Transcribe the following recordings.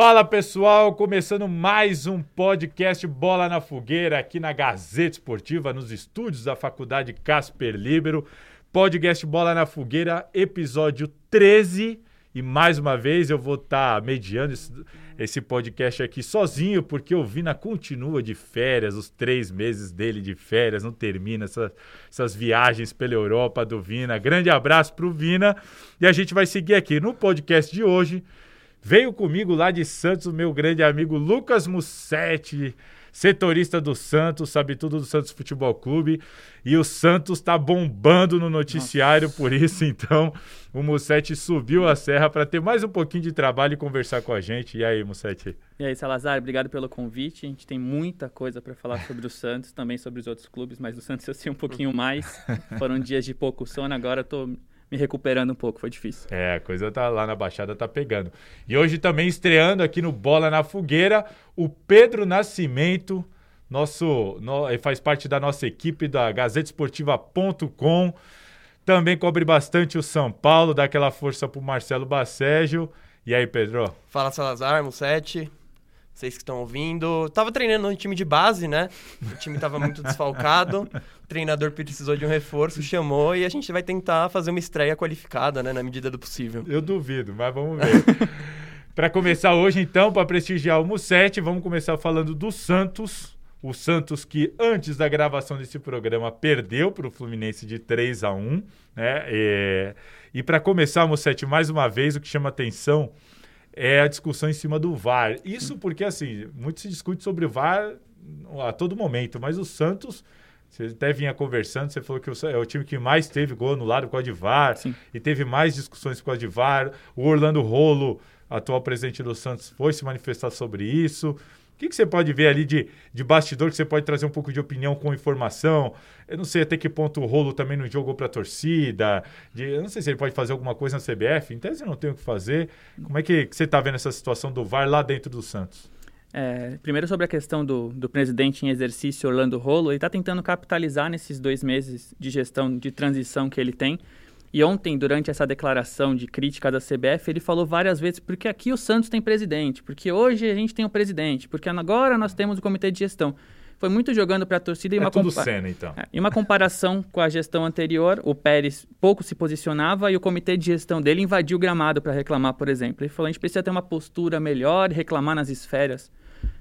Fala pessoal, começando mais um podcast Bola na Fogueira aqui na Gazeta Esportiva, nos estúdios da Faculdade Casper Libero. Podcast Bola na Fogueira, episódio 13. E mais uma vez eu vou estar tá mediando esse, esse, podcast aqui sozinho, porque o Vina continua de férias, os três meses dele de férias, não termina essa, essas viagens pela Europa do Vina. Grande abraço para o Vina. E a gente vai seguir aqui no podcast de hoje Veio comigo lá de Santos meu grande amigo Lucas Mussetti, setorista do Santos, sabe tudo do Santos Futebol Clube. E o Santos está bombando no noticiário, Nossa. por isso, então, o Mussetti subiu a serra para ter mais um pouquinho de trabalho e conversar com a gente. E aí, Mussetti? E aí, Salazar, obrigado pelo convite. A gente tem muita coisa para falar sobre o Santos, também sobre os outros clubes, mas o Santos eu sei um pouquinho mais. Foram dias de pouco sono, agora estou me recuperando um pouco, foi difícil. É, a coisa tá lá na Baixada, tá pegando. E hoje também estreando aqui no Bola na Fogueira, o Pedro Nascimento, nosso, no, faz parte da nossa equipe da GazeteEsportiva.com. Também cobre bastante o São Paulo, dá aquela força pro Marcelo Bacégio. E aí, Pedro? Fala, Salazar, Musete vocês que estão ouvindo. Tava treinando no time de base, né? O time tava muito desfalcado. O treinador precisou de um reforço, chamou e a gente vai tentar fazer uma estreia qualificada, né? Na medida do possível. Eu duvido, mas vamos ver. para começar hoje, então, para prestigiar o Musete, vamos começar falando do Santos. O Santos que antes da gravação desse programa perdeu para o Fluminense de 3 a 1 né? E, e para começar, Musete, mais uma vez, o que chama atenção é a discussão em cima do VAR. Isso porque, assim, muito se discute sobre o VAR a todo momento, mas o Santos, você até vinha conversando, você falou que é o time que mais teve gol anulado por causa de VAR, Sim. e teve mais discussões por causa de VAR. O Orlando Rolo, atual presidente do Santos, foi se manifestar sobre isso. O que, que você pode ver ali de, de bastidor que você pode trazer um pouco de opinião com informação? Eu não sei até que ponto o Rolo também não jogou para a torcida. De, eu não sei se ele pode fazer alguma coisa na CBF. Em tese, não tem o que fazer. Como é que, que você está vendo essa situação do VAR lá dentro do Santos? É, primeiro sobre a questão do, do presidente em exercício Orlando Rolo, ele está tentando capitalizar nesses dois meses de gestão de transição que ele tem e ontem, durante essa declaração de crítica da CBF, ele falou várias vezes porque aqui o Santos tem presidente, porque hoje a gente tem o presidente, porque agora nós temos o comitê de gestão. Foi muito jogando para a torcida e é uma tudo cena, então. É, e uma comparação com a gestão anterior, o Pérez pouco se posicionava e o comitê de gestão dele invadiu o gramado para reclamar, por exemplo. Ele falou: a gente precisa ter uma postura melhor, reclamar nas esferas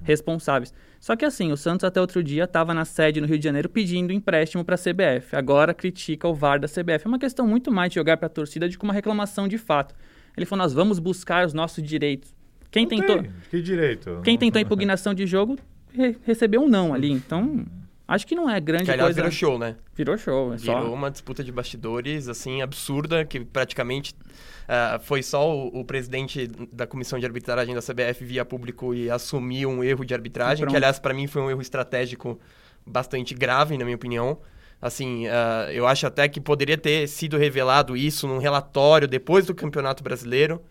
responsáveis. Só que assim, o Santos até outro dia estava na sede no Rio de Janeiro pedindo empréstimo para a CBF. Agora critica o VAR da CBF. É uma questão muito mais de jogar para a torcida do que uma reclamação de fato. Ele falou: nós vamos buscar os nossos direitos. Quem não tentou. Tem. Que direito? Quem tentou impugnação de jogo re recebeu um não ali. Então, Acho que não é grande que, aliás, coisa. virou show, né? Virou show. É virou só... uma disputa de bastidores, assim, absurda, que praticamente uh, foi só o, o, presidente da comissão de arbitragem da CBF via público e assumiu um erro de arbitragem, que, aliás, para mim foi um erro estratégico bastante grave, na minha opinião. Assim, uh, eu acho até que poderia ter sido revelado isso num relatório depois do Campeonato Brasileiro.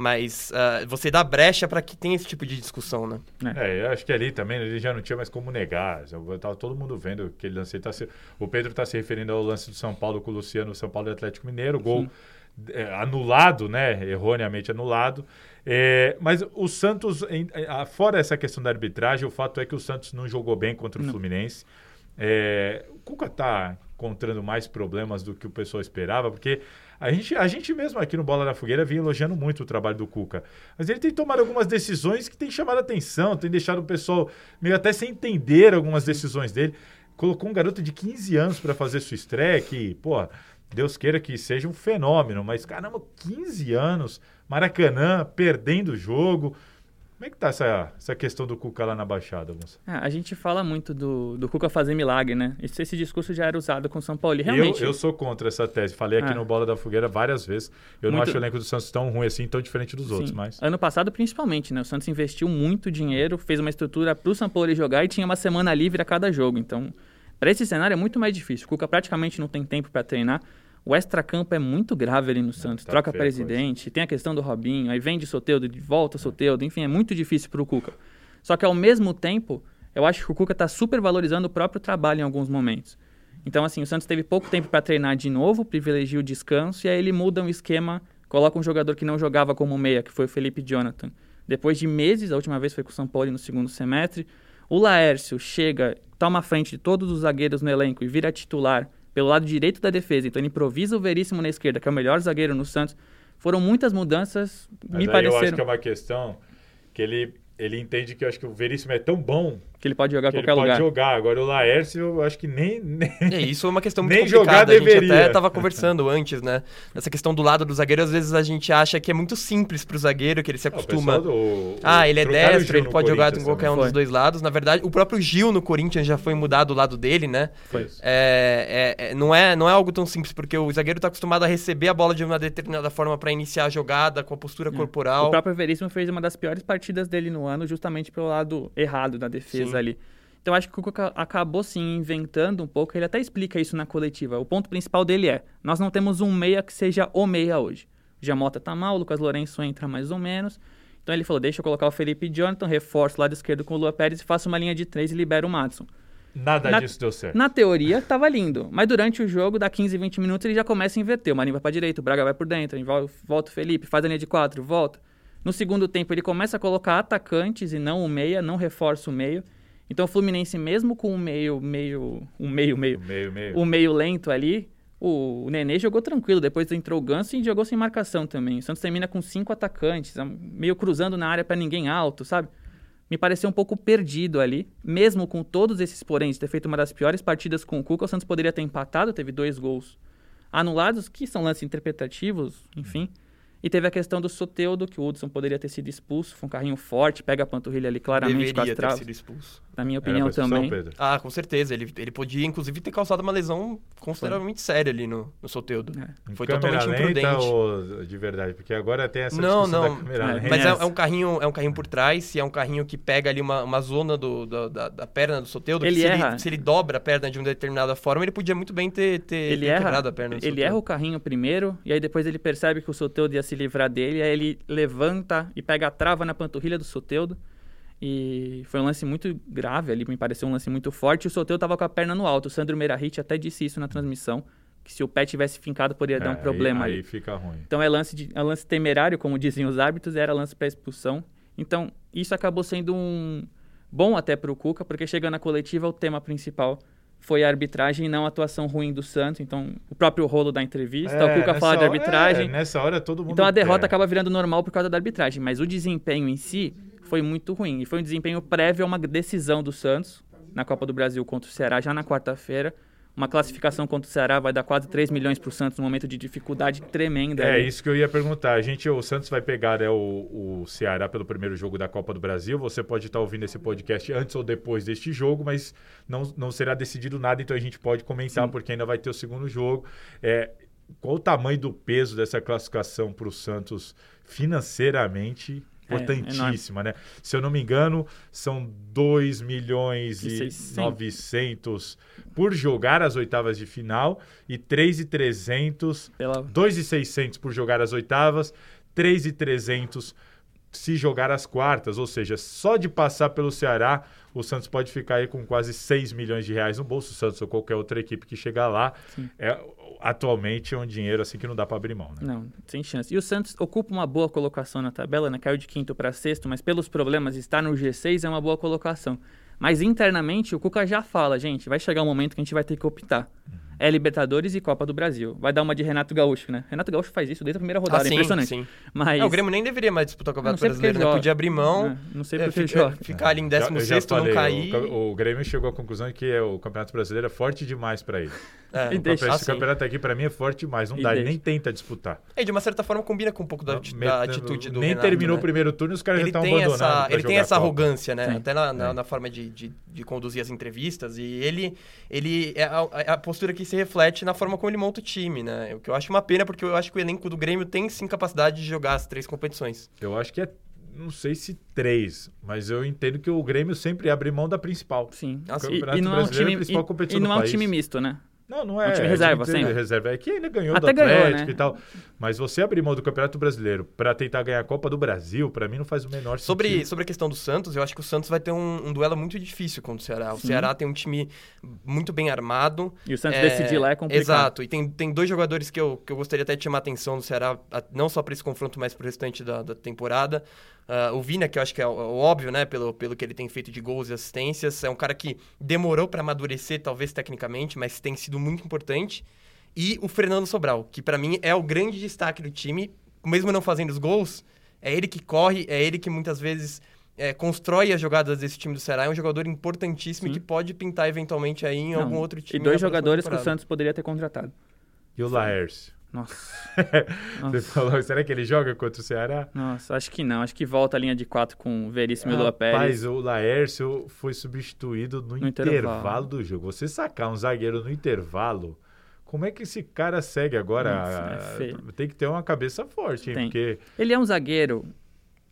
Mas uh, você dá brecha para que tenha esse tipo de discussão, né? É, eu acho que ali também ele já não tinha mais como negar. Tava todo mundo vendo que ele lance. Tá se... O Pedro está se referindo ao lance do São Paulo com o Luciano, São Paulo e Atlético Mineiro, gol é, anulado, né? Erroneamente anulado. É, mas o Santos, em, fora essa questão da arbitragem, o fato é que o Santos não jogou bem contra o não. Fluminense. É, o Cuca está encontrando mais problemas do que o pessoal esperava, porque a gente, a gente mesmo aqui no Bola na Fogueira vinha elogiando muito o trabalho do Cuca. Mas ele tem tomado algumas decisões que têm chamado a atenção, tem deixado o pessoal meio até sem entender algumas decisões dele. Colocou um garoto de 15 anos para fazer sua estreia, que, pô, Deus queira que seja um fenômeno, mas caramba, 15 anos, Maracanã, perdendo o jogo. Como é que tá essa, essa questão do Cuca lá na Baixada, moça? É, a gente fala muito do, do Cuca fazer milagre, né? Esse, esse discurso já era usado com o São Paulo. E realmente... Eu, eu sou contra essa tese. Falei aqui é. no Bola da Fogueira várias vezes. Eu muito... não acho o elenco do Santos tão ruim assim, tão diferente dos Sim. outros, mas... Ano passado, principalmente, né? O Santos investiu muito dinheiro, fez uma estrutura para o São Paulo jogar e tinha uma semana livre a cada jogo. Então, para esse cenário é muito mais difícil. O Cuca praticamente não tem tempo para treinar. O extracampo é muito grave ali no Santos. Tá Troca presidente, tem a questão do Robinho, aí vem de Soteudo, de volta Soteudo, enfim, é muito difícil para o Cuca. Só que ao mesmo tempo, eu acho que o Cuca está super valorizando o próprio trabalho em alguns momentos. Então, assim, o Santos teve pouco tempo para treinar de novo, privilegia o descanso, e aí ele muda um esquema, coloca um jogador que não jogava como meia, que foi o Felipe Jonathan, Depois de meses, a última vez foi com o São Paulo no segundo semestre. O Laércio chega, toma frente de todos os zagueiros no elenco e vira titular pelo lado direito da defesa. Então ele improvisa o Veríssimo na esquerda, que é o melhor zagueiro no Santos. Foram muitas mudanças, Mas me pareceram. Eu acho que é uma questão que ele, ele entende que eu acho que o Veríssimo é tão bom que ele pode jogar em que qualquer ele lugar. pode jogar. Agora o Laércio, eu acho que nem. nem... É, isso é uma questão muito Nem complicada. jogar a gente deveria. até estava conversando antes, né? Essa questão do lado do zagueiro, às vezes a gente acha que é muito simples pro zagueiro, que ele se Ah, o acostuma. pessoal do- o- Ah, ele é o destro, ele pode jogar em Corinthians qualquer um também. dos dois lados. Na verdade, o próprio Gil no Corinthians já foi mudado o lado dele, né? Foi. É, é- é- não, é, não é algo tão simples, porque o zagueiro está acostumado a receber a bola de uma determinada forma para iniciar a jogada, com a postura corporal. O próprio Veríssimo fez uma das piores partidas dele no ano, justamente pelo lado errado da defesa Sim. Ali. Então acho que o Cuca acabou sim inventando um pouco, ele até explica isso na coletiva. O ponto principal dele é: nós não temos um meia que seja o meia hoje. O Jamota tá mal, o Lucas Lourenço entra mais ou menos. Então ele falou: deixa eu colocar o Felipe Jonathan, reforço o lado esquerdo com o Lua Pérez e faço uma linha de três e libero o Madison. Nada Na- disso deu certo. Na teoria, tava lindo. Mas durante o jogo, dá 15, 20 minutos, ele já começa a inverter. O Marinho vai pra direita, o Braga vai por dentro, volta o Felipe, faz a linha de quatro, volta. No segundo tempo, ele começa a colocar atacantes e não o meia, não reforça o meio. Então o Fluminense, mesmo com o meio, meio, um meio, meio, Meio, meio. o meio lento ali, o, o Nenê jogou tranquilo. Depois entrou o Ganso e jogou sem marcação também. O Santos termina com cinco atacantes, meio cruzando na área pra ninguém alto, sabe? Me pareceu um pouco perdido ali, mesmo com todos esses poréns, ter feito uma das piores partidas com o Cuca, o Santos poderia ter empatado, teve dois gols anulados, que são lances interpretativos, enfim. E teve a questão do Soteudo, que o Hudson poderia ter sido expulso, foi um carrinho forte, pega a panturrilha ali claramente com as Deveria ter sido expulso. Na minha opinião também. Pedro? Ah, com certeza. Ele, ele podia, inclusive, ter causado uma lesão consideravelmente séria ali no, no Soteudo. É. Foi câmera totalmente lenta imprudente. ou de verdade? Porque agora tem essa Não, discussão não. da câmera É. Mas é, é um carrinho, é um carrinho por trás, e é um carrinho que pega ali uma, uma zona do, do- da, da perna do Soteudo. Ele se, erra. ele, se ele dobra a perna de uma determinada forma, ele podia muito bem ter, ter, Ele ter erra, quebrado a perna do ele erra o carrinho primeiro, e aí depois ele percebe que o Soteudo ia se livrar dele, aí ele levanta e pega a trava na panturrilha do Soteudo. E foi um lance muito grave ali, me pareceu um lance muito forte. O Soteudo tava com a perna no alto. O Sandro Meirahit até disse isso na transmissão, que se o pé tivesse fincado poderia dar um É, problema aí, ali. Aí fica ruim. Então é lance, de, é lance temerário, como diziam os árbitros, era lance para expulsão. Então isso acabou sendo um bom até para o Cuca, porque chegando na coletiva o tema principal foi a arbitragem e não a atuação ruim do Santos. Então o próprio rolo da entrevista, É, o Cuca fala de arbitragem. é, nessa hora todo mundo. Então a derrota é. acaba virando normal por causa da arbitragem, mas o desempenho em si foi muito ruim. E foi um desempenho prévio a uma decisão do Santos na Copa do Brasil contra o Ceará já na quarta-feira. Uma classificação contra o Ceará vai dar quase 3 milhões para o Santos num momento de dificuldade tremenda. É ali. isso que eu ia perguntar. A gente, o Santos vai pegar né, o, o Ceará pelo primeiro jogo da Copa do Brasil. Você pode estar ouvindo esse podcast antes ou depois deste jogo, mas não, não será decidido nada, então a gente pode comentar, Sim. porque ainda vai ter o segundo jogo. É, qual o tamanho do peso dessa classificação para o Santos financeiramente? É, Importantíssima, né? Se eu não me engano, são 2 milhões E e seis- 900 por jogar as oitavas de final e 3,300 Pela... 2,600 por jogar as oitavas, 3,300 se jogar as quartas, ou seja, só de passar pelo Ceará, o Santos pode ficar aí com quase 6 milhões de reais no bolso, o Santos ou qualquer outra equipe que chegar lá. Sim. É, atualmente é um dinheiro assim que não dá para abrir mão, né? Não, sem chance. E o Santos ocupa uma boa colocação na tabela, né? Caiu de quinto para sexto, mas pelos problemas estar no G6 é uma boa colocação. Mas internamente o Cuca já fala, gente, vai chegar um momento que a gente vai ter que optar. É Libertadores e Copa do Brasil. Vai dar uma de Renato Gaúcho, né? Renato Gaúcho faz isso desde a primeira rodada, Ah, é sim, impressionante. sim. Mas É, o Grêmio nem deveria mais disputar o não Campeonato Brasileiro, né? Podia abrir mão, É, não sei é, porque fica- joga. ficar ali em Já- eu já 16 não cair. O, o Grêmio chegou à conclusão de que é, o Campeonato Brasileiro é forte demais para ele. É, E deixa- Esse ah, sim. campeonato aqui para mim é forte demais, não E dá, ele nem tenta disputar. É, de uma certa forma combina com um pouco da, da atitude do Nem Renato, terminou né? o primeiro turno e os caras já ele estão tem abandonando. essa, ele tem essa arrogância, né? Sim. Até na, na, É. na forma de, de, de conduzir as entrevistas. E ele, ele é a, é a postura que se reflete na forma como ele monta o time, né? O que eu acho uma pena, porque eu acho que o elenco do Grêmio tem sim capacidade de jogar as três competições. Eu acho que é, não sei se três, mas eu entendo que o Grêmio sempre abre mão da principal. Sim. Ah, sim. E, e não é um é a time, principal e- competição e do não é um país. time misto, né? Não, não é. Um time é reserva, time sempre. reserva. É que ainda ganhou Até do Atlético ganhou, né? e tal. Mas você abrir mão do Campeonato Brasileiro pra tentar ganhar a Copa do Brasil, pra mim não faz o menor Sobre, sentido. sobre a questão do Santos, eu acho que o Santos vai ter um, um duelo muito difícil contra o Ceará. O Sim. Ceará tem um time muito bem armado. E o Santos É, decidir lá é complicado. Exato. E tem, tem dois jogadores que eu, que eu gostaria até de chamar a atenção do Ceará, não só para esse confronto, mas para o restante da, da temporada. Ah, o Vina, que eu acho que é o, o óbvio, né, pelo, pelo que ele tem feito de gols e assistências, é um cara que demorou para amadurecer, talvez tecnicamente, mas tem sido muito importante. E o Fernando Sobral, que para mim é o grande destaque do time, mesmo não fazendo os gols, é ele que corre, é ele que muitas vezes é, constrói as jogadas desse time do Ceará. É um jogador importantíssimo e Sim. que pode pintar eventualmente aí em Não, algum outro time. E dois jogadores que o. Santos poderia ter contratado. E o Laércio? Nossa. Você falou, será que ele joga contra o Ceará? Nossa, acho que não. Acho que volta a linha de quatro com o Veríssimo e o Lua Pérez. Rapaz, o Laércio foi substituído no, No intervalo. intervalo. do jogo. Você sacar um zagueiro no intervalo, como é que esse cara segue agora? Nossa, é. Tem que ter uma cabeça forte, hein? Tem. Porque Ele é um zagueiro,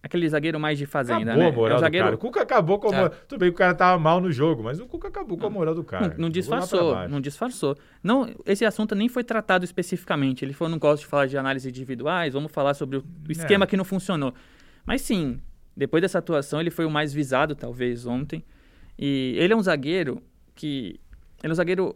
aquele zagueiro mais de fazenda, acabou né? a moral é um do zagueiro cara. O Cuca acabou com a É. moral. Tudo bem que o cara tava mal no jogo, mas o Cuca acabou com a moral do cara. Não, não disfarçou, não disfarçou. Não, esse assunto nem foi tratado especificamente. Ele falou, não gosto de falar de análise individuais, vamos falar sobre o o esquema É. que não funcionou. Mas sim, depois dessa atuação, ele foi o mais visado, talvez, ontem. E ele é um zagueiro que... Ele é um zagueiro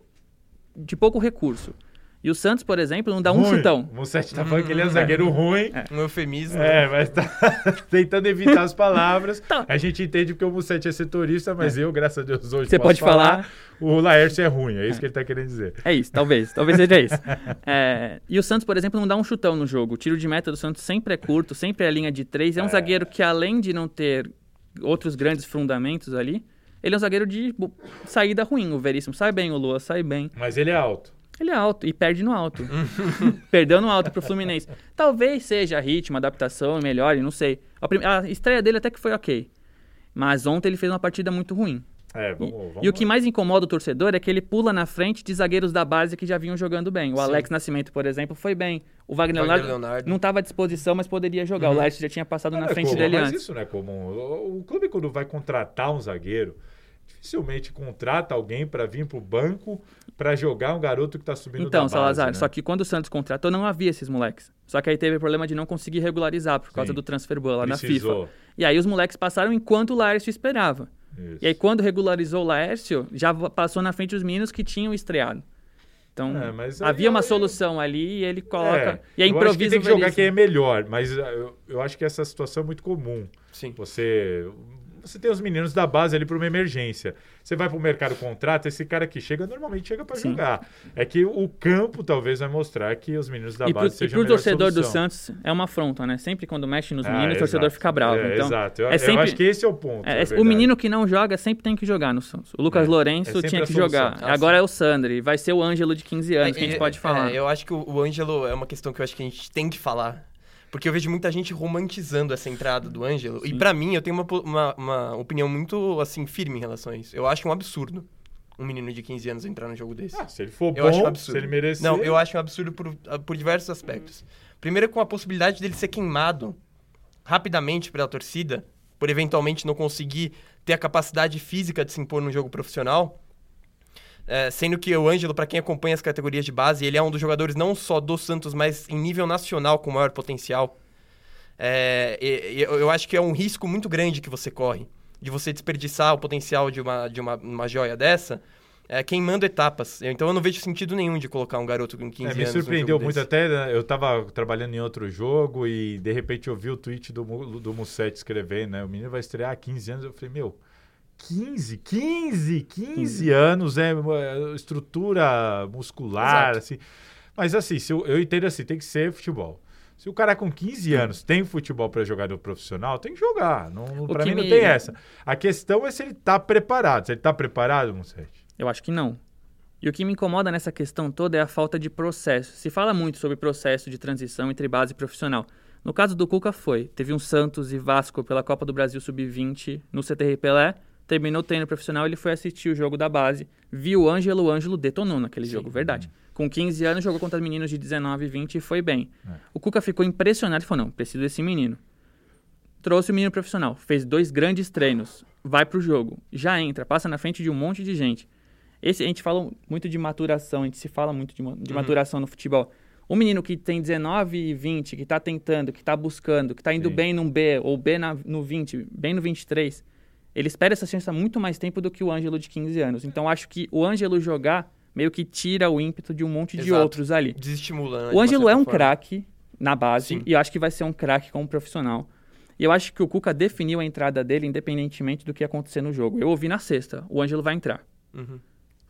de pouco recurso. E o Santos, por exemplo, não dá um Ruim. chutão. O Mussetti tá falando que ele é um zagueiro ruim. Um eufemismo. É, mas tá tentando evitar as palavras. Tá. A gente entende porque o Mussetti é setorista, mas eu, graças a Deus, hoje Você posso pode falar. O Laércio é ruim, é isso que ele tá querendo dizer. É isso, talvez. Talvez seja isso. É, e o Santos, por exemplo, não dá um chutão no jogo. O tiro de meta do Santos sempre é curto, sempre é linha de três. É um É. zagueiro que, além de não ter outros grandes fundamentos ali, ele é um zagueiro de saída ruim. O Veríssimo sai bem, o Lua sai bem. Mas ele é alto. Ele é alto e perde no alto. Perdeu no alto pro Fluminense. Talvez seja ritmo, adaptação, melhore, não sei. A, prim- a estreia dele até que foi ok. Mas ontem ele fez uma partida muito ruim. É, E, vamos, vamos e o que mais incomoda o torcedor é que ele pula na frente de zagueiros da base que já vinham jogando bem. O Sim. Alex Nascimento, por exemplo, foi bem. O Wagner, Wagner Leonardo, Leonardo. não estava à disposição, mas poderia jogar. O Laércio já tinha passado Não na é frente comum, dele mas antes. isso não é comum. O, o clube, quando vai contratar um zagueiro, dificilmente contrata alguém para vir pro banco para jogar um garoto que tá subindo Então, base, Salazar, né? só que quando o Santos contratou, não havia esses moleques. Só que aí teve o problema de não conseguir regularizar por causa Sim. do transfer ban lá na FIFA. Precisou. E aí os moleques passaram enquanto o Laércio esperava. Isso. E aí quando regularizou o Laércio, já passou na frente os meninos que tinham estreado. Então, É, mas aí- havia uma aí- solução ali e ele coloca... É, e aí eu acho que improvisa tem que jogar quem é melhor, mas eu, eu acho que essa situação é muito comum. Sim. Você você tem os meninos da base ali para uma emergência. Você vai para o mercado contrato, esse cara que chega normalmente chega para jogar. É que o campo talvez vai mostrar que os meninos da E pro, base e sejam pro a melhor torcedor do solução. Santos é uma afronta, né? Sempre quando mexe nos Ah, meninos, o torcedor exato. fica bravo. É, então, exato. Eu, é eu sempre- acho que esse é o ponto. é, na o menino que não joga sempre tem que jogar no Santos. O Lucas É, é Lourenço sempre tinha que jogar. Ah, Agora é o Sandri. Vai ser o Ângelo de 15 anos, que a É, gente é, pode falar. é, eu acho que o, o Ângelo é uma questão que eu acho que a gente tem que falar. Porque eu vejo muita gente romantizando essa entrada do Ângelo. E pra mim, eu tenho uma, uma, uma opinião muito, assim, firme em relação a isso. Eu acho um absurdo um menino de 15 anos entrar num jogo desse. Ah, se ele for Eu acho um bom, absurdo. se ele merecer... Não, eu acho um absurdo por, por diversos aspectos. Primeiro, com a possibilidade dele ser queimado rapidamente pela torcida, por eventualmente não conseguir ter a capacidade física de se impor num jogo profissional. É, sendo que o Ângelo, para quem acompanha as categorias de base, ele é um dos jogadores não só do Santos, mas em nível nacional com maior potencial. É, eu, acho que é um risco muito grande que você corre de você desperdiçar o potencial de uma, de uma, uma joia dessa, é, queimando etapas. Então eu não vejo sentido nenhum de colocar um garoto com 15 É, me anos. num surpreendeu muito desse. até, né, eu tava trabalhando em outro jogo e de repente eu vi o tweet do, do Mussetti escrevendo, né? O menino vai estrear há 15 anos. Eu falei, meu, 15, 15, 15 anos, é é, estrutura muscular, Exato. assim. Mas assim, se eu, eu entendo assim, tem que ser futebol. Se o cara com 15 anos tem futebol para jogar no profissional, tem que jogar. Não, não, que mim não me- tem essa. A questão é se ele tá preparado. Se ele tá preparado, Mussetti. Eu acho que não. E o que me incomoda nessa questão toda é a falta de processo. Se fala muito sobre processo de transição entre base e profissional. No caso do Cuca foi, teve um Santos e Vasco pela Copa do Brasil Sub-20 no CTR Pelé, terminou o treino profissional, ele foi assistir o jogo da base, viu o Ângelo, o Ângelo detonou naquele jogo, verdade. Com 15 anos jogou contra meninos de 19 e 20 e foi bem. É. O Cuca ficou impressionado e falou, não, preciso desse menino. Trouxe o menino profissional, fez dois grandes treinos, vai pro jogo, já entra, passa na frente de um monte de gente. Esse, a gente fala muito de maturação, a gente se fala muito de, de uhum. maturação no futebol. O menino que tem 19 e 20, que está tentando, que está buscando, que está indo Sim. bem no B, ou B na, no 20, bem no 23, ele espera essa chance há muito mais tempo do que o Ângelo de 15 anos. Então, acho que o Ângelo jogar meio que tira o ímpeto de um monte Exato. de outros ali. Desestimulando. O Ângelo é um craque na base, Sim. e eu acho que vai ser um craque como profissional. E eu acho que o Cuca definiu a entrada dele independentemente do que acontecer no jogo. Eu ouvi na sexta, o Ângelo vai entrar. Uhum.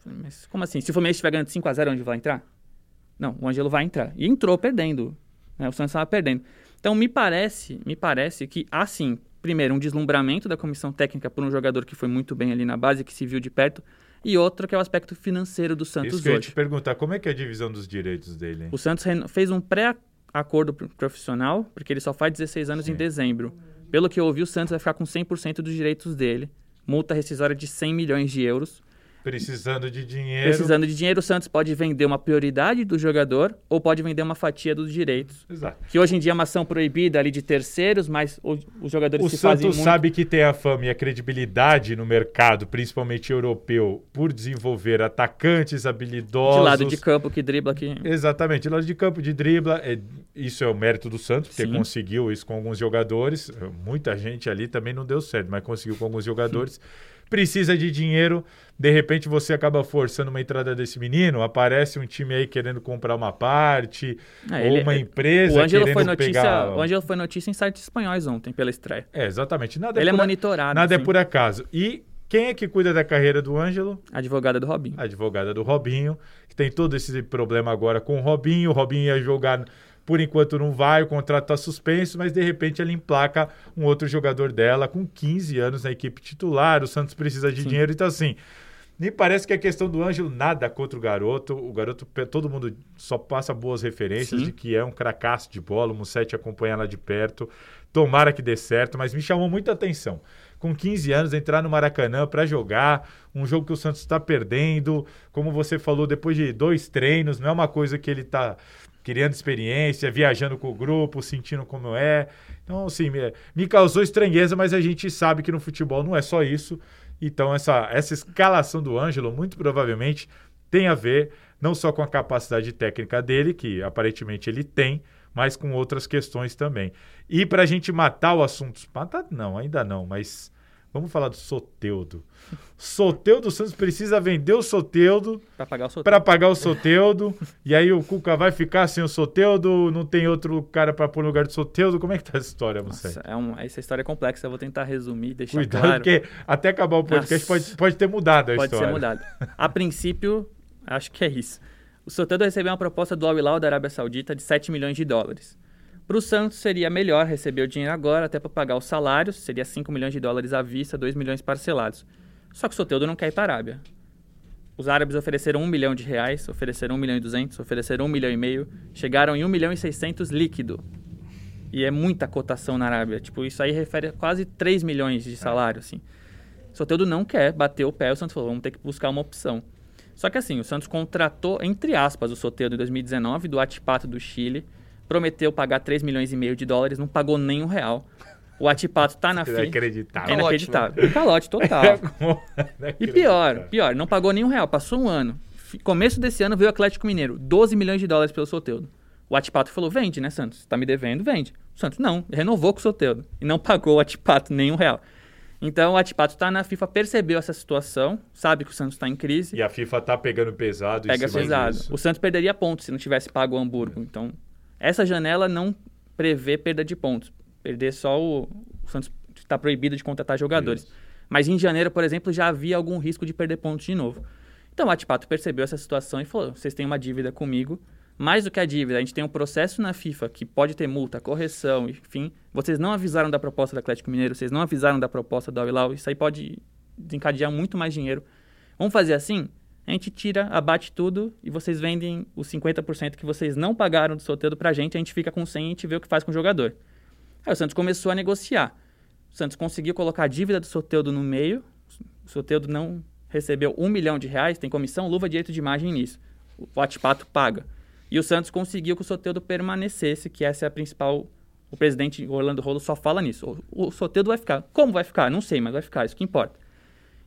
Mas como assim? Se o Fluminense estiver ganhando 5x0, o Ângelo vai entrar? Não, o Ângelo vai entrar. E entrou perdendo. Né? O Santos estava perdendo. Então, me parece, me parece que, assim, primeiro, um deslumbramento da comissão técnica por um jogador que foi muito bem ali na base, que se viu de perto, e outro que é o aspecto financeiro do Santos Isso que hoje. Eu ia te perguntar, como é que é a divisão dos direitos dele? Hein? O Santos fez um pré-acordo profissional, porque ele só faz 16 anos Sim. em dezembro. Pelo que eu ouvi, o Santos vai ficar com 100% dos direitos dele. Multa rescisória de 100 milhões de euros. Precisando de dinheiro. Precisando de dinheiro, o Santos pode vender uma prioridade do jogador ou pode vender uma fatia dos direitos. Exato. Que hoje em dia é uma ação proibida ali de terceiros, mas os jogadores o se Santos fazem muito... sabe que tem a fama e a credibilidade no mercado, principalmente europeu, por desenvolver atacantes habilidosos. De lado de campo que dribla aqui. Exatamente, de lado de campo de dribla. É, isso é o mérito do Santos, porque conseguiu isso com alguns jogadores. Muita gente ali também não deu certo, mas conseguiu com alguns jogadores. Sim precisa de dinheiro, de repente você acaba forçando uma entrada desse menino, aparece um time aí querendo comprar uma parte, é, ou uma é, empresa o Ângelo querendo foi notícia, pegar... O Ângelo foi notícia em sites espanhóis ontem, pela estreia. É, exatamente. Nada ele é, é monitorado. Nada assim. é por acaso. E quem é que cuida da carreira do Ângelo? A advogada do Robinho. A advogada do Robinho, que tem todo esse problema agora com o Robinho. O Robinho ia jogar por enquanto não vai, o contrato está suspenso, mas de repente ela emplaca um outro jogador dela com 15 anos na equipe titular. O Santos precisa de Sim. dinheiro, então assim. Me parece que a questão do Ângelo, nada contra o garoto. O garoto, todo mundo só passa boas referências Sim. de que é um cracaço de bola. O Mussetti acompanha lá de perto. Tomara que dê certo, mas me chamou muita atenção. Com 15 anos, entrar no Maracanã para jogar, um jogo que o Santos está perdendo. Como você falou, depois de dois treinos, não é uma coisa que ele está criando experiência, viajando com o grupo, sentindo como é. Então, assim, me, me causou estranheza, mas a gente sabe que no futebol não é só isso. Então, essa, essa escalação do Ângelo, muito provavelmente, tem a ver não só com a capacidade técnica dele, que aparentemente ele tem, mas com outras questões também. E para a gente matar o assunto, matar não, ainda não, mas Vamos falar do Soteudo. Soteudo Santos precisa vender o Soteudo para pagar o Soteudo. Para pagar o Soteudo. e aí o Cuca vai ficar sem o Soteudo, não tem outro cara para pôr no lugar do Soteudo. Como é que tá essa história, você? É um, essa história é complexa, eu vou tentar resumir, deixar Cuidado, claro. porque até acabar o podcast pode, pode ter mudado a pode história. Pode ser mudado. A princípio, acho que é isso. O Soteudo recebeu uma proposta do Al Hilal da Arábia Saudita de 7 milhões de dólares. Para o Santos seria melhor receber o dinheiro agora, até para pagar os salários, seria 5 milhões de dólares à vista, 2 milhões parcelados. Só que o Soteudo não quer ir para a Arábia. Os árabes ofereceram 1 milhão de reais, ofereceram 1 milhão e 200, ofereceram 1 milhão e meio, chegaram em 1 milhão e 600 líquido. E é muita cotação na Arábia. Tipo, isso aí refere a quase 3 milhões de salário, assim. O Soteudo não quer bater o pé, o Santos falou, vamos ter que buscar uma opção. Só que assim, o Santos contratou, entre aspas, o Soteudo em 2019 do Atipato do Chile, prometeu pagar 3 milhões e meio de dólares, não pagou nem um real. O Atipato tá na fila. É inacreditável. É inacreditável. Calote total. É e pior, pior, não pagou nem um real, passou um ano. Começo desse ano veio o Atlético Mineiro, 12 milhões de dólares pelo Soteudo. O Atipato falou: vende, né, Santos? Tá me devendo, vende. O Santos não, renovou com o Soteudo. E não pagou o Atipato nem um real. Então o Atipato está na FIFA, percebeu essa situação, sabe que o Santos está em crise. E a FIFA está pegando pesado Pega pesado. Disso. O Santos perderia pontos se não tivesse pago o Hamburgo. Então essa janela não prevê perda de pontos. Perder só o, o Santos está proibido de contratar jogadores. Isso. Mas em janeiro, por exemplo, já havia algum risco de perder pontos de novo. Então o Atipato percebeu essa situação e falou: vocês têm uma dívida comigo. Mais do que a dívida, a gente tem um processo na FIFA que pode ter multa, correção, enfim. Vocês não avisaram da proposta do Atlético Mineiro, vocês não avisaram da proposta do Al Isso aí pode desencadear muito mais dinheiro. Vamos fazer assim? A gente tira, abate tudo e vocês vendem os 50% que vocês não pagaram do sorteio pra gente, a gente fica com 100 e a gente vê o que faz com o jogador. Aí o Santos começou a negociar. O Santos conseguiu colocar a dívida do Soteudo no meio, o Soteudo não recebeu um milhão de reais, tem comissão, luva, direito de imagem nisso. O Atipato paga. E o Santos conseguiu que o Soteudo permanecesse, que essa é a principal... O presidente Orlando Rolo só fala nisso. O, o vai ficar. Como vai ficar? Não sei, mas vai ficar, isso que importa.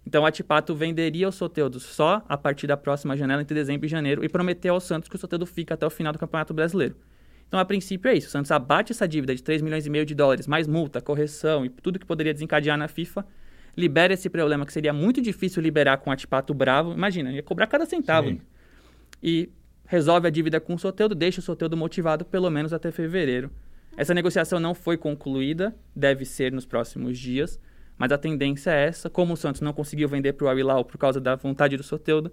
Então o Atipato venderia o Soteudo só a partir da próxima janela entre dezembro e janeiro e prometeu ao Santos que o Soteudo fica até o final do Campeonato Brasileiro. Então, a princípio, é isso. O Santos abate essa dívida de 3 milhões e meio de dólares, mais multa, correção e tudo que poderia desencadear na FIFA, libera esse problema que seria muito difícil liberar com o Atipato bravo. Imagina, ia cobrar cada centavo. Sim. E resolve a dívida com o Soteudo, deixa o Soteudo motivado pelo menos até fevereiro. Essa negociação não foi concluída, deve ser nos próximos dias, mas a tendência é essa. Como o Santos não conseguiu vender para o Awilau por causa da vontade do Soteudo,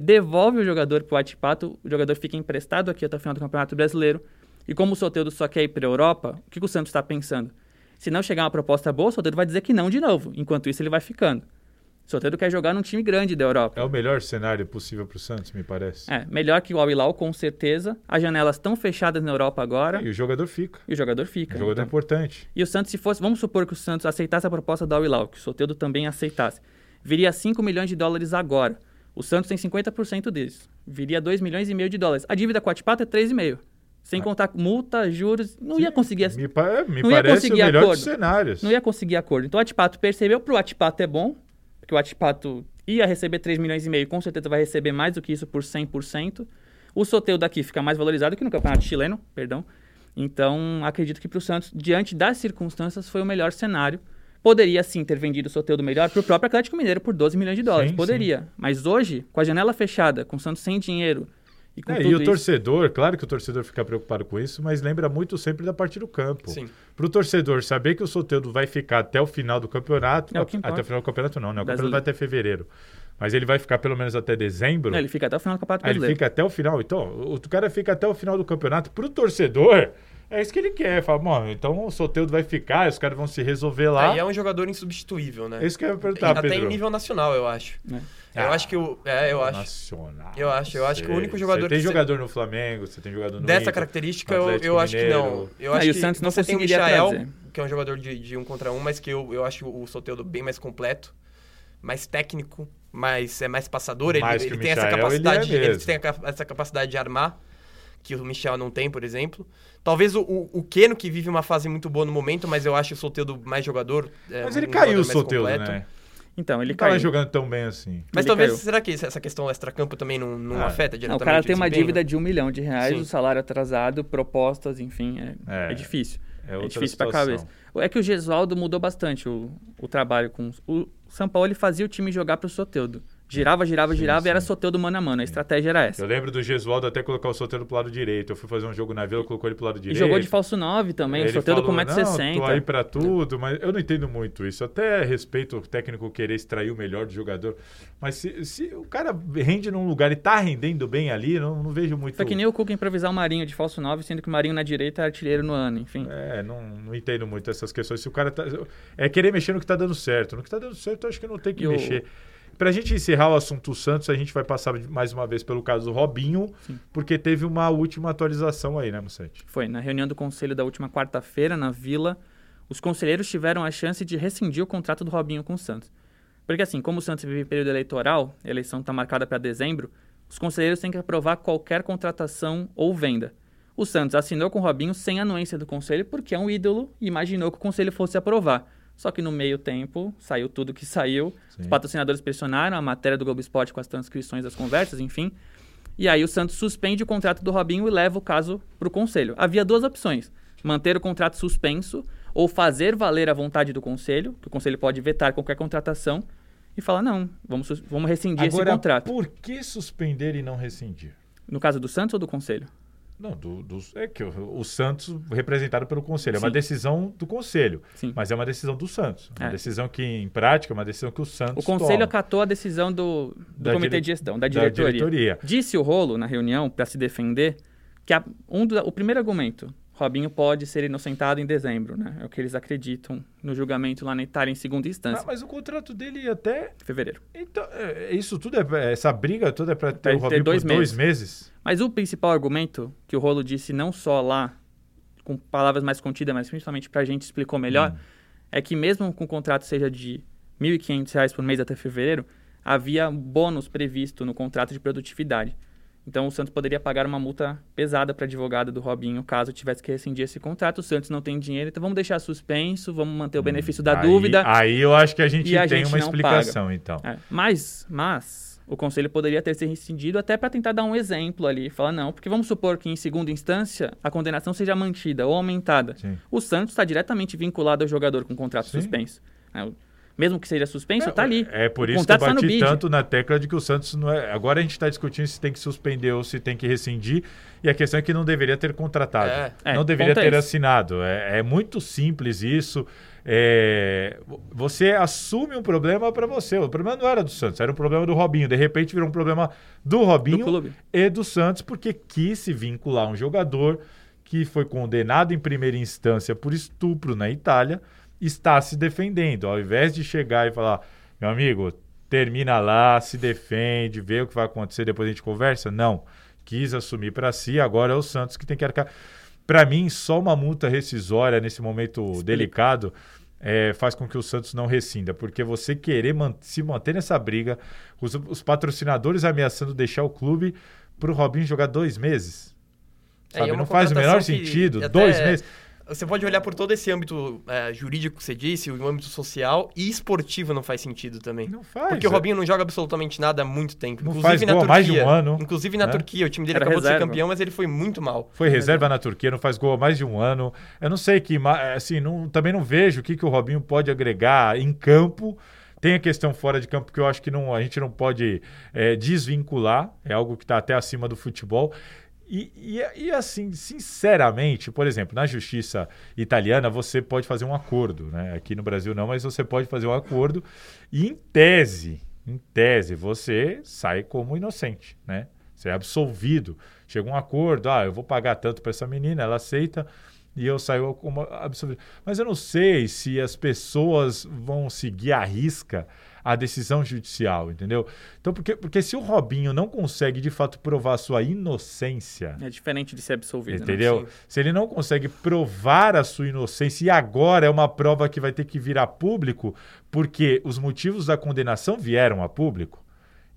devolve o jogador para o Atipato, o jogador fica emprestado aqui até o final do Campeonato Brasileiro. E como o Soteudo só quer ir para a Europa, o que, que o Santos está pensando? Se não chegar uma proposta boa, o Soteudo vai dizer que não de novo. Enquanto isso, ele vai ficando. Soteldo quer jogar num time grande da Europa. É o melhor cenário possível para o Santos, me parece. É, melhor que o Al Hilal, com certeza. As janelas estão fechadas na Europa agora. É, e o jogador fica. E o jogador fica. O jogador então. é importante. E o Santos, se fosse, vamos supor que o Santos aceitasse a proposta do Al Hilal, que o Soteldo também aceitasse, viria 5 milhões de dólares agora. O Santos tem 50% deles. Viria 2 milhões e meio de dólares. A dívida com a Atipato é 3,5. Sem ah. contar multa, juros, não Sim, ia conseguir... Me, pa me não parece ia conseguir o melhor acordo. dos cenários. Não ia conseguir acordo. Então o Atipato percebeu, para o Atipato é bom, porque o Atipato ia receber 3 milhões e meio, com certeza vai receber mais do que isso por 100%. O sorteio daqui fica mais valorizado que no campeonato chileno, perdão. Então, acredito que para o Santos, diante das circunstâncias, foi o melhor cenário. Poderia sim ter vendido o sorteio do melhor para o próprio Atlético Mineiro por 12 milhões de dólares. Sim, Poderia. Sim. Mas hoje, com a janela fechada, com o Santos sem dinheiro, e, é, e o isso... torcedor, claro que o torcedor fica preocupado com isso, mas lembra muito sempre da parte do campo. Para o torcedor saber que o Soteldo vai ficar até o final do campeonato, é até o final do campeonato não, né? O campeonato vai até fevereiro. Mas ele vai ficar pelo menos até dezembro. Não, ele fica até o final do campeonato brasileiro. Ele fica até o final. Então, o cara fica até o final do campeonato. Para o torcedor, é isso que ele quer. Fala, bom, então o Soteldo vai ficar, os caras vão se resolver lá. É, e é um jogador insubstituível, né? É isso que eu ia perguntar, Até Pedro. em nível nacional, eu acho. É. Ah, eu acho que o. É, eu acho. Nacional. Eu acho, eu acho que o único jogador. Você tem jogador no Flamengo, você tem jogador no. Dessa Inter, característica, eu, eu acho que não. Eu acho ah, que o Santos não você tem o Michael, trazer. que é um jogador de, de um contra um, mas que eu, eu acho o Soteldo bem mais completo, mais técnico, mais, é mais passador. Mais ele, ele tem Michael, essa capacidade. Ele, é ele tem essa capacidade de armar que o Michel não tem, por exemplo. Talvez o, o, o Keno, que vive uma fase muito boa no momento, mas eu acho o Soteldo mais jogador. É, mas ele um caiu o Soteldo, né? Então, ele não caiu. jogando tão bem assim. Mas ele talvez, caiu. será que essa questão extra-campo também não, não ah. afeta diretamente não, O cara tem uma dívida de um milhão de reais, Sim. o salário atrasado, propostas, enfim, é, é, é difícil. É, é difícil para cabeça. É que o Gesualdo mudou bastante o, o trabalho com... O São Paulo ele fazia o time jogar para o Soteudo. Girava, girava, sim, girava sim. e era Soteldo mano a mano. A estratégia era essa. Eu lembro do Gesualdo até colocar o Soteldo pro lado direito. Eu fui fazer um jogo na Vila, colocou ele pro lado direito. E jogou de falso 9 também. Ele o Soteldo com 1,60m. Tô aí pra tudo, mas eu não entendo muito isso. Até respeito o técnico querer extrair o melhor do jogador. Mas se, se o cara rende num lugar e tá rendendo bem ali, não, não vejo muito. Foi que nem o Cuca improvisar o Marinho de falso 9, sendo que o Marinho na direita é artilheiro no ano, enfim. É, não, não entendo muito essas questões. Se o cara tá. É querer mexer no que tá dando certo. No que tá dando certo, eu acho que não tem que e mexer. O... Para a gente encerrar o assunto Santos, a gente vai passar mais uma vez pelo caso do Robinho, Sim. porque teve uma última atualização aí, né, Mussete? Foi, na reunião do conselho da última quarta-feira, na Vila, os conselheiros tiveram a chance de rescindir o contrato do Robinho com o Santos. Porque assim, como o Santos vive período eleitoral, a eleição está marcada para dezembro, os conselheiros têm que aprovar qualquer contratação ou venda. O Santos assinou com o Robinho sem anuência do conselho porque é um ídolo e imaginou que o conselho fosse aprovar. Só que no meio tempo saiu tudo que saiu. Sim. Os patrocinadores pressionaram a matéria do Globo Esporte com as transcrições das conversas, enfim. E aí o Santos suspende o contrato do Robinho e leva o caso para o conselho. Havia duas opções: manter o contrato suspenso ou fazer valer a vontade do conselho, que o conselho pode vetar qualquer contratação, e falar: não, vamos, vamos rescindir Agora, esse contrato. Por que suspender e não rescindir? No caso do Santos ou do conselho? Não, do, do, é que o, o, Santos, representado pelo Conselho, Sim. é uma decisão do Conselho, Sim. mas é uma decisão do Santos. Uma é. decisão que, em prática, é uma decisão que o Santos O Conselho toma. acatou a decisão do, do da Comitê de Gestão, da diretoria. da diretoria. Disse o Rolo, na reunião, para se defender, que a, um do, o primeiro argumento, Robinho pode ser inocentado em dezembro, né? É o que eles acreditam no julgamento lá na Itália em segunda instância. Ah, mas o contrato dele até... Fevereiro. Então, é, isso tudo, é, essa briga toda é para ter o ter dois por meses. dois meses? Mas o principal argumento que o Rolo disse, não só lá, com palavras mais contidas, mas principalmente para a gente explicou melhor, hum. é que mesmo com o contrato seja de R$ 1.500 por mês até fevereiro, havia bônus previsto no contrato de produtividade. Então o Santos poderia pagar uma multa pesada para advogado do Robinho caso tivesse que rescindir esse contrato. O Santos não tem dinheiro, então vamos deixar suspenso, vamos manter o benefício da aí, dúvida. Aí eu acho que a gente a tem gente uma explicação, paga. então. É, mas, mas o conselho poderia ter se rescindido até para tentar dar um exemplo ali. Falar, não, porque vamos supor que em segunda instância a condenação seja mantida ou aumentada. Sim. O Santos está diretamente vinculado ao jogador com contrato Sim. suspenso. É, mesmo que seja suspenso, está ali. É por isso que eu tá bati tanto na tecla de que o Santos não é. Agora a gente está discutindo se tem que suspender ou se tem que rescindir. E a questão é que não deveria ter contratado. É. é não deveria ter assinado. É, é, muito simples isso. É, você assume um problema para você. O problema não era do Santos, era um problema do Robinho. De repente virou um problema do Robinho do e do Santos, porque quis se vincular um jogador que foi condenado em primeira instância por estupro na Itália está se defendendo. Ao invés de chegar e falar, meu amigo, termina lá, se defende, vê o que vai acontecer, depois a gente conversa. Não. Quis assumir para si, agora é o Santos que tem que arcar. Para mim, só uma multa rescisória nesse momento Explica. delicado é, faz com que o Santos não rescinda, porque você querer man se manter nessa briga, os, os patrocinadores ameaçando deixar o clube para o Robinho jogar dois meses. É, sabe? É, não faz o menor sentido. Dois meses você pode olhar por todo esse âmbito é, jurídico que você disse, o âmbito social e esportivo não faz sentido também. Não faz. Porque é. o Robinho não joga absolutamente nada há muito tempo. Não inclusive faz na Turquia. mais de um ano. Inclusive na né? Turquia. O time dele Era acabou reserva. de ser campeão, mas ele foi muito mal. Foi reserva na Turquia, não faz gol há mais de um ano. Eu não sei que, assim, não, também não vejo o que, que o Robinho pode agregar em campo. Tem a questão fora de campo que eu acho que não, a gente não pode é, desvincular, é algo que está até acima do futebol. E, e, e, assim, sinceramente, por exemplo, na justiça italiana você pode fazer um acordo, né? Aqui no Brasil não, mas você pode fazer um acordo e em tese, em tese, você sai como inocente, né? Você é absolvido. Chega um acordo, ah, eu vou pagar tanto para essa menina, ela aceita e eu saio como absolvido. Mas eu não sei se as pessoas vão seguir a risca a decisão judicial, entendeu? Então, porque, porque se o Robinho não consegue de fato provar a sua inocência. É diferente de ser absolvido. Né? Entendeu? Né? Se ele não consegue provar a sua inocência, e agora é uma prova que vai ter que vir a público, porque os motivos da condenação vieram a público.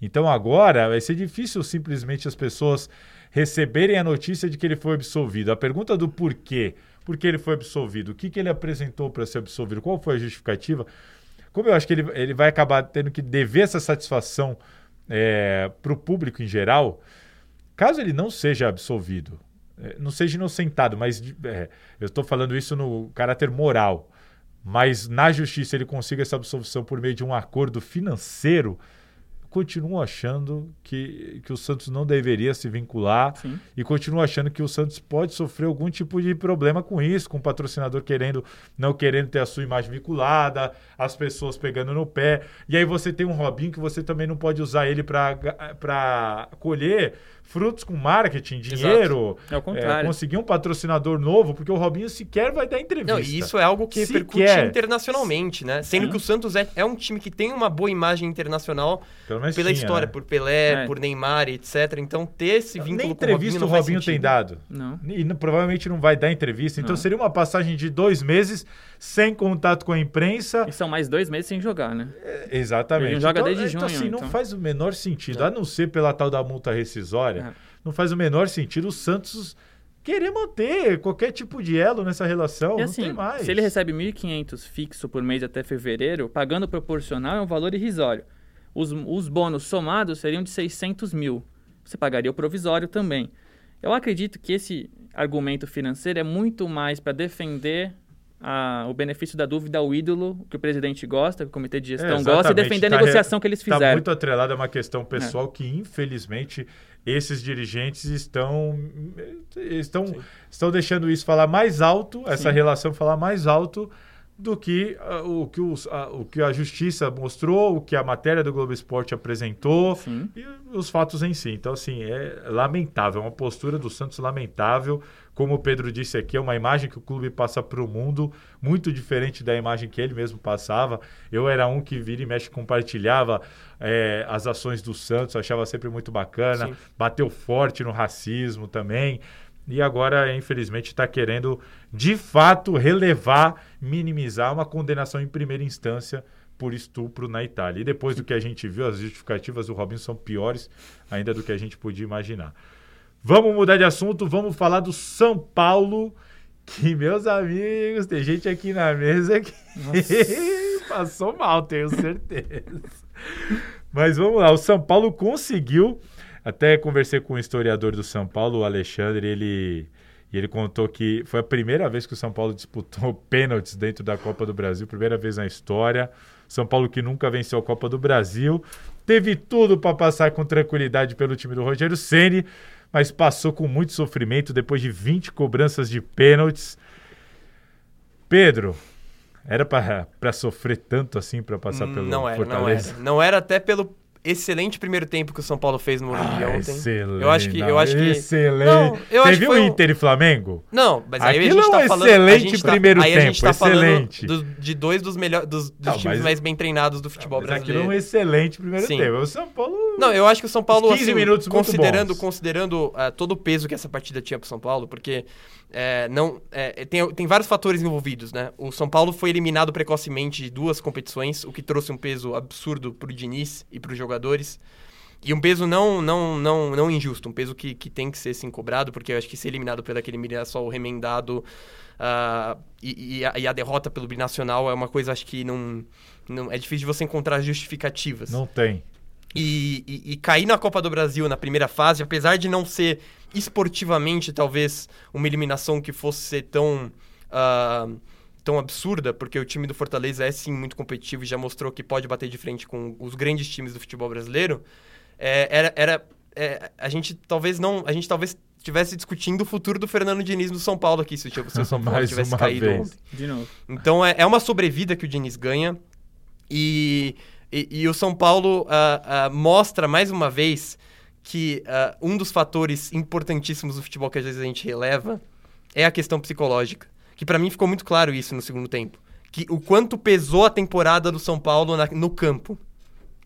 Então agora vai ser difícil simplesmente as pessoas receberem a notícia de que ele foi absolvido. A pergunta do porquê, por que ele foi absolvido, o que, que ele apresentou para ser absolvido, qual foi a justificativa, como eu acho que ele, ele vai acabar tendo que dever essa satisfação é, para o público em geral, caso ele não seja absolvido, é, não seja inocentado, mas é, eu estou falando isso no caráter moral, mas na justiça ele consiga essa absolvição por meio de um acordo financeiro, continuo achando que, que o Santos não deveria se vincular Sim. e continuo achando que o Santos pode sofrer algum tipo de problema com isso, com o patrocinador querendo, não querendo ter a sua imagem vinculada, as pessoas pegando no pé. E aí você tem um Robinho que você também não pode usar ele para colher frutos com marketing, dinheiro, é o contrário. É, conseguir um patrocinador novo, porque o Robinho sequer vai dar entrevista. Não, e isso é algo que sequer. repercute internacionalmente, né? Sendo Sim. que o Santos é, é um time que tem uma boa imagem internacional pela tinha, história, né? por Pelé, é. por Neymar, etc. Então ter esse vínculo Nem com o Robinho o Robinho tem dado. Não. E provavelmente não vai dar entrevista. Então não. seria uma passagem de dois meses sem contato com a imprensa. E são mais dois meses sem jogar, né? É, exatamente. Ele não joga então, desde então, junho. Assim, então. não faz o menor sentido, é. a não ser pela tal da multa rescisória, é. não faz o menor sentido o Santos querer manter qualquer tipo de elo nessa relação. E assim, não tem mais. Se ele recebe 1.500 fixo por mês até fevereiro, pagando proporcional é um valor irrisório. Os, os bônus somados seriam de 600 mil. Você pagaria o provisório também. Eu acredito que esse argumento financeiro é muito mais para defender a, o benefício da dúvida ao ídolo que o presidente gosta, que o comitê de gestão é, gosta, e defender tá a negociação re... que eles tá fizeram. Está muito atrelado a uma questão pessoal é. que, infelizmente, esses dirigentes estão estão, estão deixando isso falar mais alto, essa Sim. relação falar mais alto do que, uh, o, que os, uh, o que a justiça mostrou, o que a matéria do Globo Esporte apresentou Sim. e os fatos em si. Então, assim, é lamentável, é uma postura do Santos lamentável. Como o Pedro disse aqui, é uma imagem que o clube passa para o mundo muito diferente da imagem que ele mesmo passava. Eu era um que vira e mexe compartilhava é, as ações do Santos, achava sempre muito bacana, Sim. bateu forte no racismo também e agora, infelizmente, está querendo de fato relevar, minimizar uma condenação em primeira instância por estupro na Itália. E depois do que a gente viu, as justificativas do Robinho são piores ainda do que a gente podia imaginar. Vamos mudar de assunto, vamos falar do São Paulo, que, meus amigos, tem gente aqui na mesa que passou mal, tenho certeza. Mas vamos lá, o São Paulo conseguiu. Até conversei com o historiador do São Paulo, o Alexandre, ele e ele contou que foi a primeira vez que o São Paulo disputou pênaltis dentro da Copa do Brasil, primeira vez na história. São Paulo que nunca venceu a Copa do Brasil, teve tudo para passar com tranquilidade pelo time do Rogério Ceni, mas passou com muito sofrimento depois de 20 cobranças de pênaltis. Pedro, era para sofrer tanto assim para passar pelo não era, Fortaleza? Não era, não era até pelo excelente primeiro tempo que o São Paulo fez no Morumbi ah, ontem. Excelente. Eu acho que, eu acho que excelente. Não, eu Você acho viu o Inter e Flamengo? Não, mas aí Aquilo a gente é um tá falando, excelente tá, primeiro aí tempo, tá excelente. do, de dois dos melhores dos, dos não, times mas, mais bem treinados do futebol mas brasileiro. Aquilo é um excelente primeiro Sim. tempo. O São Paulo Não, eu acho que o São Paulo 15 assim, minutos considerando considerando uh, todo o peso que essa partida tinha pro São Paulo, porque é, não, é, tem, tem vários fatores envolvidos, né? O São Paulo foi eliminado precocemente de duas competições, o que trouxe um peso absurdo pro Diniz e pros jogadores. E um peso não não não não injusto, um peso que, que tem que ser sim cobrado, porque eu acho que ser eliminado pelo aquele Mirassol remendado uh, e, e, a, e, a, derrota pelo binacional é uma coisa acho que não, não é difícil de você encontrar justificativas. Não tem. E, e, e, cair na Copa do Brasil na primeira fase, apesar de não ser esportivamente talvez uma eliminação que fosse ser tão uh, tão absurda, porque o time do Fortaleza é sim muito competitivo e já mostrou que pode bater de frente com os grandes times do futebol brasileiro. É, era, era é, a gente talvez não, a gente talvez estivesse discutindo o futuro do Fernando Diniz no São Paulo aqui, se o São Paulo tivesse caído vez. ontem. De novo. Então é, é, uma sobrevida que o Diniz ganha e, e, e o São Paulo uh, uh, mostra mais uma vez que uh, um dos fatores importantíssimos do futebol que às vezes a gente releva é a questão psicológica. Que para mim ficou muito claro isso no segundo tempo. Que o quanto pesou a temporada do São Paulo na, no campo.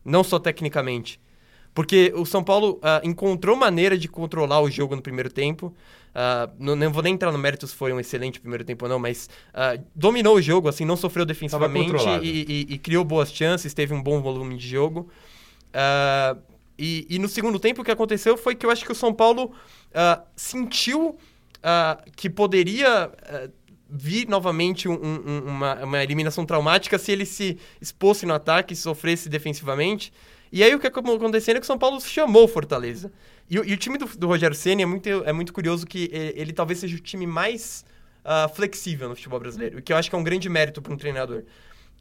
Não só tecnicamente. Porque o São Paulo uh, encontrou maneira de controlar o jogo no primeiro tempo. Uh, não, não, vou nem entrar no mérito se foi um excelente primeiro tempo ou não, mas uh, dominou o jogo, assim, não sofreu defensivamente e, e, e, criou boas chances, teve um bom volume de jogo. E, e, no segundo tempo o que aconteceu foi que eu acho que o São Paulo sentiu que poderia vir novamente um, um, uma, uma eliminação traumática se ele se expôsse no ataque, sofresse defensivamente. E aí o que acabou acontecendo é que o São Paulo chamou Fortaleza. E, e o time do, do Rogério Ceni é muito, é muito curioso que ele, ele talvez seja o time mais uh, flexível no futebol brasileiro. O que eu acho que é um grande mérito para um treinador.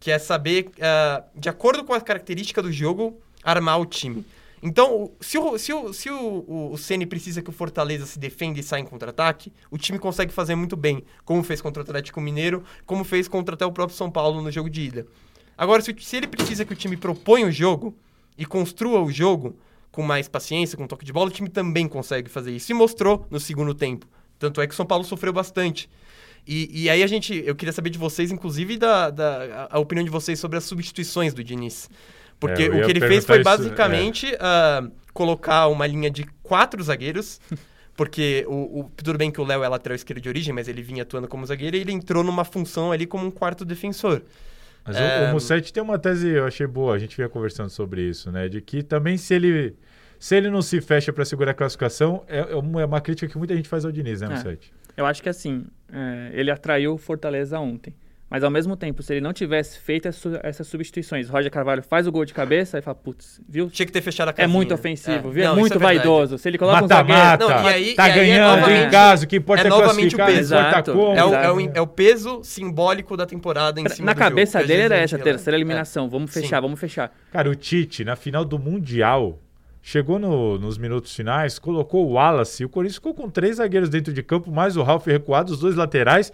Que é saber, uh, de acordo com a característica do jogo, armar o time. Então, se o, se o, se o, o, Ceni precisa que o Fortaleza se defenda e saia em contra-ataque, o time consegue fazer muito bem, como fez contra o Atlético Mineiro, como fez contra até o próprio São Paulo no jogo de ida. Agora, se, se ele precisa que o time proponha o jogo e construa o jogo com mais paciência, com toque de bola, o time também consegue fazer isso. E mostrou no segundo tempo. Tanto é que o São Paulo sofreu bastante. E, e aí a gente, eu queria saber de vocês, inclusive, da, da a opinião de vocês sobre as substituições do Diniz. Porque É, o que ele fez foi perguntar isso, basicamente ah, colocar uma linha de quatro zagueiros. Porque o, o- tudo bem que o Léo é lateral esquerdo de origem, mas ele vinha atuando como zagueiro e ele entrou numa função ali como um quarto defensor. Mas É, o, o Mussetti tem uma tese, eu achei boa, a gente vinha conversando sobre isso, né? De que também se ele, se ele não se fecha para segurar a classificação, é, é uma, é uma crítica que muita gente faz ao Diniz, né, É. Mussetti? Eu acho que assim, é, ele atraiu o Fortaleza ontem. Mas ao mesmo tempo, se ele não tivesse feito essas substituições, Roger Carvalho faz o gol de cabeça e fala, putz, viu? Tinha que ter fechado a É casinha. muito ofensivo, viu? Não, É muito verdade. vaidoso. Se ele coloca um zagueiro... Mata-mata, Não, e aí- tá e aí é ganhando em novamente- casa, o que importa é é, novamente o peso. Exato. como. É o, é, o, é o peso simbólico da temporada em Pra- cima Na do jogo, cabeça às dele era a essa terceira releva. eliminação. Vamos Sim. fechar, vamos fechar. Cara, o Tite, na final do Mundial, chegou no- nos minutos finais, colocou o Wallace, o Corinthians ficou com três zagueiros dentro de campo, mais o Ralf recuado, os dois laterais.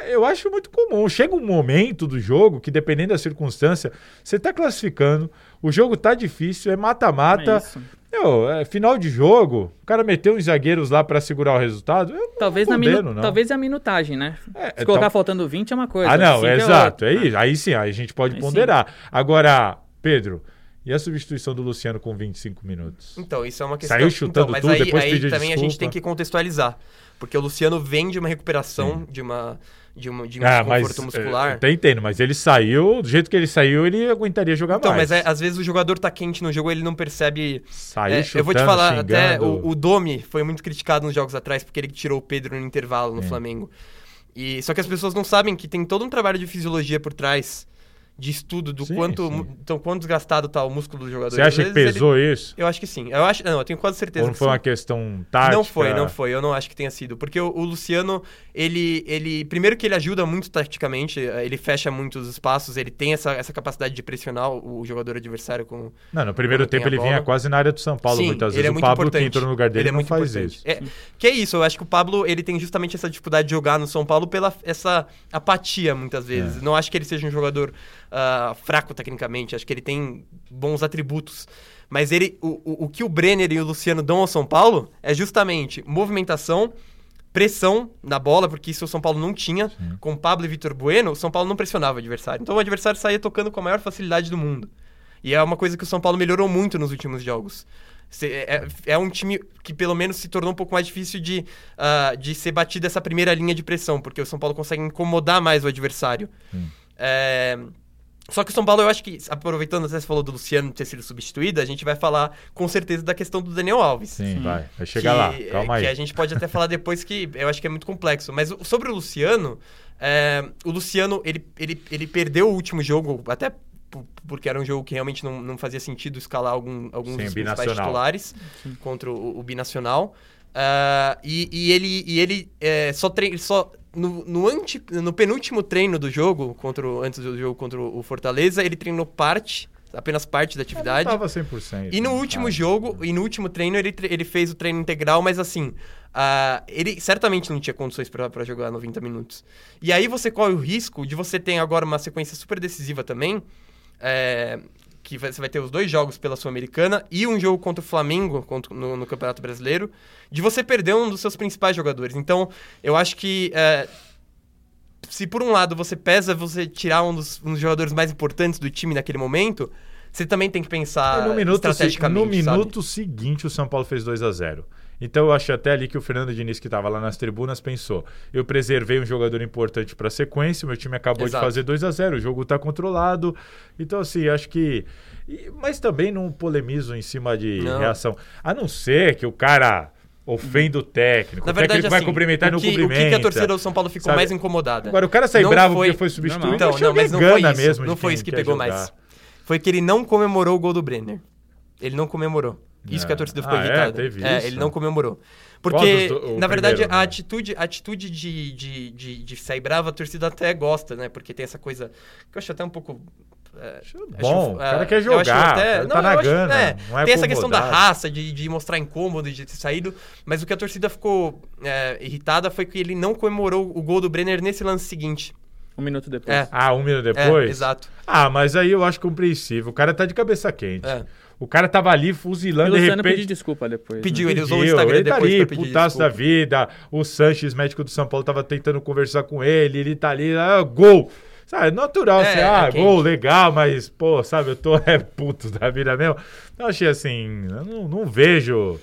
É, Eu acho muito comum. Chega um momento do jogo que, dependendo da circunstância, você tá classificando, o jogo tá difícil, é É mata-mata. isso. Meu, é final de jogo, o cara meteu uns zagueiros lá pra segurar o resultado. Eu não Talvez, na condeno, minu... não. Talvez a minutagem, né? É, Se colocar tal- faltando 20 é uma coisa. Ah, não, é é exato. É isso. Aí sim, aí a gente pode Aí ponderar. Agora, Pedro, e a substituição do Luciano com 25 minutos? Então, isso é uma questão. Saiu chutando então, mas tudo, aí, depois aí pediu também a gente desculpa. tem que contextualizar. Porque o Luciano vem de uma recuperação, de uma, de, um, de um ah, desconforto mas, muscular. É, até entendo, mas ele saiu, do jeito que ele saiu, ele aguentaria jogar então, mais. Então, mas é, às vezes o jogador tá quente no jogo, ele não percebe. Saiu é, chutando, Eu vou te falar, xingando. até o, o, Domi foi muito criticado nos jogos atrás porque ele tirou o Pedro no intervalo no Flamengo. E Só que as pessoas não sabem que tem todo um trabalho de fisiologia por trás de estudo do sim, quanto sim. Então, quanto desgastado tá o músculo do jogador. Você acha que pesou ele... isso? Eu acho que sim. Eu acho, não, eu tenho quase certeza. Ou não foi sim. uma questão tática? Não foi, não foi. Eu não acho que tenha sido, porque o, o, Luciano, ele, ele, primeiro que ele ajuda muito taticamente, ele fecha muitos espaços, ele tem essa, essa capacidade de pressionar o jogador adversário com. Não, no primeiro tempo ele vinha quase na área do São Paulo muitas vezes. É o Pablo importante. que entrou no lugar dele ele é muito faz importante. isso. É, que é isso. Eu acho que o Pablo ele tem justamente essa dificuldade de jogar no São Paulo pela essa apatia muitas vezes. É. Não acho que ele seja um jogador uh, fraco tecnicamente. Acho que ele tem bons atributos. Mas ele, o, o, o que o Brenner e o Luciano dão ao São Paulo é justamente movimentação, pressão na bola, porque isso o São Paulo não tinha. Sim. Com Pablo e Vitor Bueno, o São Paulo não pressionava o adversário. Então o adversário saía tocando com a maior facilidade do mundo. E é uma coisa que o São Paulo melhorou muito nos últimos jogos. É, é, um time que pelo menos se tornou um pouco mais difícil de, uh, de ser batido essa primeira linha de pressão, porque o São Paulo consegue incomodar mais o adversário. É, só que o São Paulo, eu acho que, aproveitando, você falou do Luciano ter sido substituído, a gente vai falar com certeza da questão do Daniel Alves. Sim, Sim. vai. Vai chegar que, lá. Calma aí. Que a gente pode até falar depois que eu acho que é muito complexo. Mas sobre o Luciano, é, o Luciano, ele, ele, ele perdeu o último jogo, até porque era um jogo que realmente não, não fazia sentido escalar algum, alguns Sim, dos principais titulares Sim. contra o, o binacional. Uh, e, e, ele, e ele é, só, tre só no, no, anti, no penúltimo treino do jogo, contra o, antes do jogo contra o Fortaleza, ele treinou parte, apenas parte da atividade. Ele tava 100%. E no último jogo, e no último treino, ele, ele fez o treino integral, mas assim, uh, ele certamente não tinha condições para jogar 90 minutos. E aí você corre o risco de você ter agora uma sequência super decisiva também, é, que você vai ter os dois jogos pela Sul-Americana e um jogo contra o Flamengo contra, no, no, Campeonato Brasileiro, de você perder um dos seus principais jogadores. Então, eu acho que é, se por um lado você pesa você tirar um dos, um dos, jogadores mais importantes do time naquele momento, você também tem que pensar no minuto, estrategicamente. No minuto seguinte, o São Paulo fez 2 a 0 então eu acho até ali que o Fernando Diniz, que estava lá nas tribunas, pensou: eu preservei um jogador importante para a sequência, meu time acabou Exato. de fazer 2 a 0 o jogo está controlado. Então, assim, acho que. Mas também não polemizo em cima de não. reação. A não ser que o cara ofenda o técnico. Na verdade, o técnico assim, vai cumprimentar e não cumprimenta. O que, que a torcida do São Paulo ficou sabe? mais incomodada? Agora, o cara sai não bravo foi... porque foi substituído. Então, não, mas não foi isso. Mesmo não foi isso que pegou jogar. mais. Foi que ele não comemorou o gol do Brenner. Ele não comemorou. Isso é. que a torcida ficou ah, irritada. É, teve é, ele não comemorou. Porque, do, na verdade, primeiro, a né? atitude, a atitude de, de, de, de, sair brava, a torcida até gosta, né? Porque tem essa coisa que eu acho até um pouco. É, Bom, acho, o cara é, quer jogar, até, tá não, na gana, é, não é Tem essa questão da raça, de, de mostrar incômodo, de ter saído, mas o que a torcida ficou é, irritada foi que ele não comemorou o gol do Brenner nesse lance seguinte. Um minuto depois. É. Ah, um minuto depois? É, exato. Ah, mas aí eu acho compreensível. O cara tá de cabeça quente. É. O cara tava ali fuzilando, de repente... pediu desculpa depois. Pediu, né? ele usou o Instagram ele tá depois ali, pra putaço da vida. O Sanches, médico do São Paulo, tava tentando conversar com ele. Ele tá ali, ah, gol. Sabe, natural, é, assim, ah, é gol, legal, mas, pô, sabe, eu tô é puto da vida mesmo. Então, achei assim, eu não, não vejo...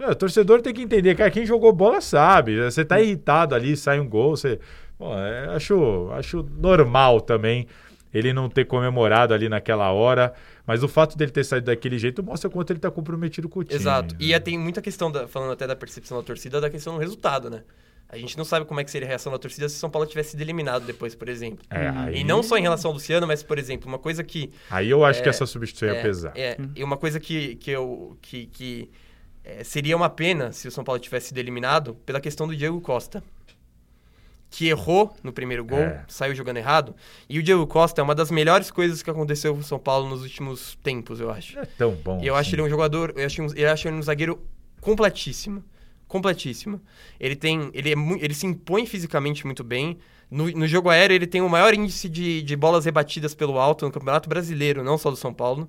O torcedor tem que entender, cara, quem jogou bola sabe. Você tá irritado ali, sai um gol, você... Bom, é, acho, acho normal também ele não ter comemorado ali naquela hora. Mas o fato dele ter saído daquele jeito mostra quanto ele está comprometido com o time. Exato. Né? E tem muita questão, da, falando até da percepção da torcida, da questão do resultado, né? A gente não sabe como é que seria a reação da torcida se o São Paulo tivesse sido eliminado depois, por exemplo. É, aí... E não só em relação ao Luciano, mas, por exemplo, uma coisa que... Aí eu acho é, que essa substituição é, ia pesar. É, e uma coisa que, que, eu, que, que é, seria uma pena se o São Paulo tivesse sido eliminado pela questão do Diego Costa que errou no primeiro gol, é. saiu jogando errado. E o Diego Costa é uma das melhores coisas que aconteceu com o São Paulo nos últimos tempos, eu acho. É tão bom. E eu assim. acho ele um jogador, eu acho, eu acho ele um zagueiro completíssimo. Completíssimo. Ele tem. Ele, é, ele se impõe fisicamente muito bem. No, no jogo aéreo, ele tem o maior índice de, de bolas rebatidas pelo alto no Campeonato Brasileiro, não só do São Paulo.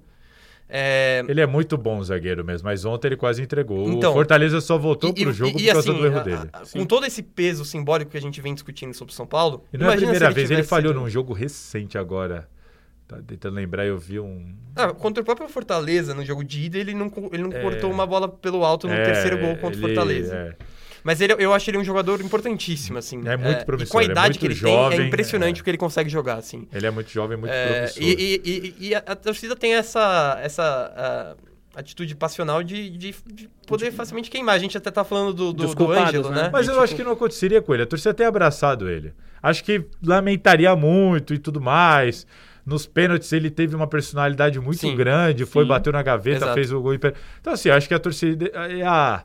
É... Ele é muito bom zagueiro mesmo, mas ontem ele quase entregou. Então, o Fortaleza só voltou e, pro jogo e, e, por causa assim, do erro dele. A, a, com todo esse peso simbólico que a gente vem discutindo sobre o São Paulo. E não é a primeira ele vez, ele falhou sido... num jogo recente agora. Tá tentando lembrar, eu vi um. Ah, contra o próprio Fortaleza, no jogo de ida, ele não, ele não é... cortou uma bola pelo alto no é, terceiro gol contra o Fortaleza. É. Mas ele, eu acho ele um jogador importantíssimo, assim. É muito promissor. E com a é idade que ele jovem, tem, é impressionante é. o que ele consegue jogar, assim. Ele é muito jovem, muito é, promissor. E, e, e, e a, a, torcida tem essa, essa uh, atitude passional de, de, de poder de... facilmente queimar. A gente até tá falando do, do, do Ângelo, né? né? Mas eu tipo... acho que não aconteceria com ele. A torcida tem abraçado ele. Acho que lamentaria muito e tudo mais. Nos pênaltis ele teve uma personalidade muito sim, grande, foi, sim, bateu na gaveta, exato. fez o gol. Então, assim, acho que a torcida ia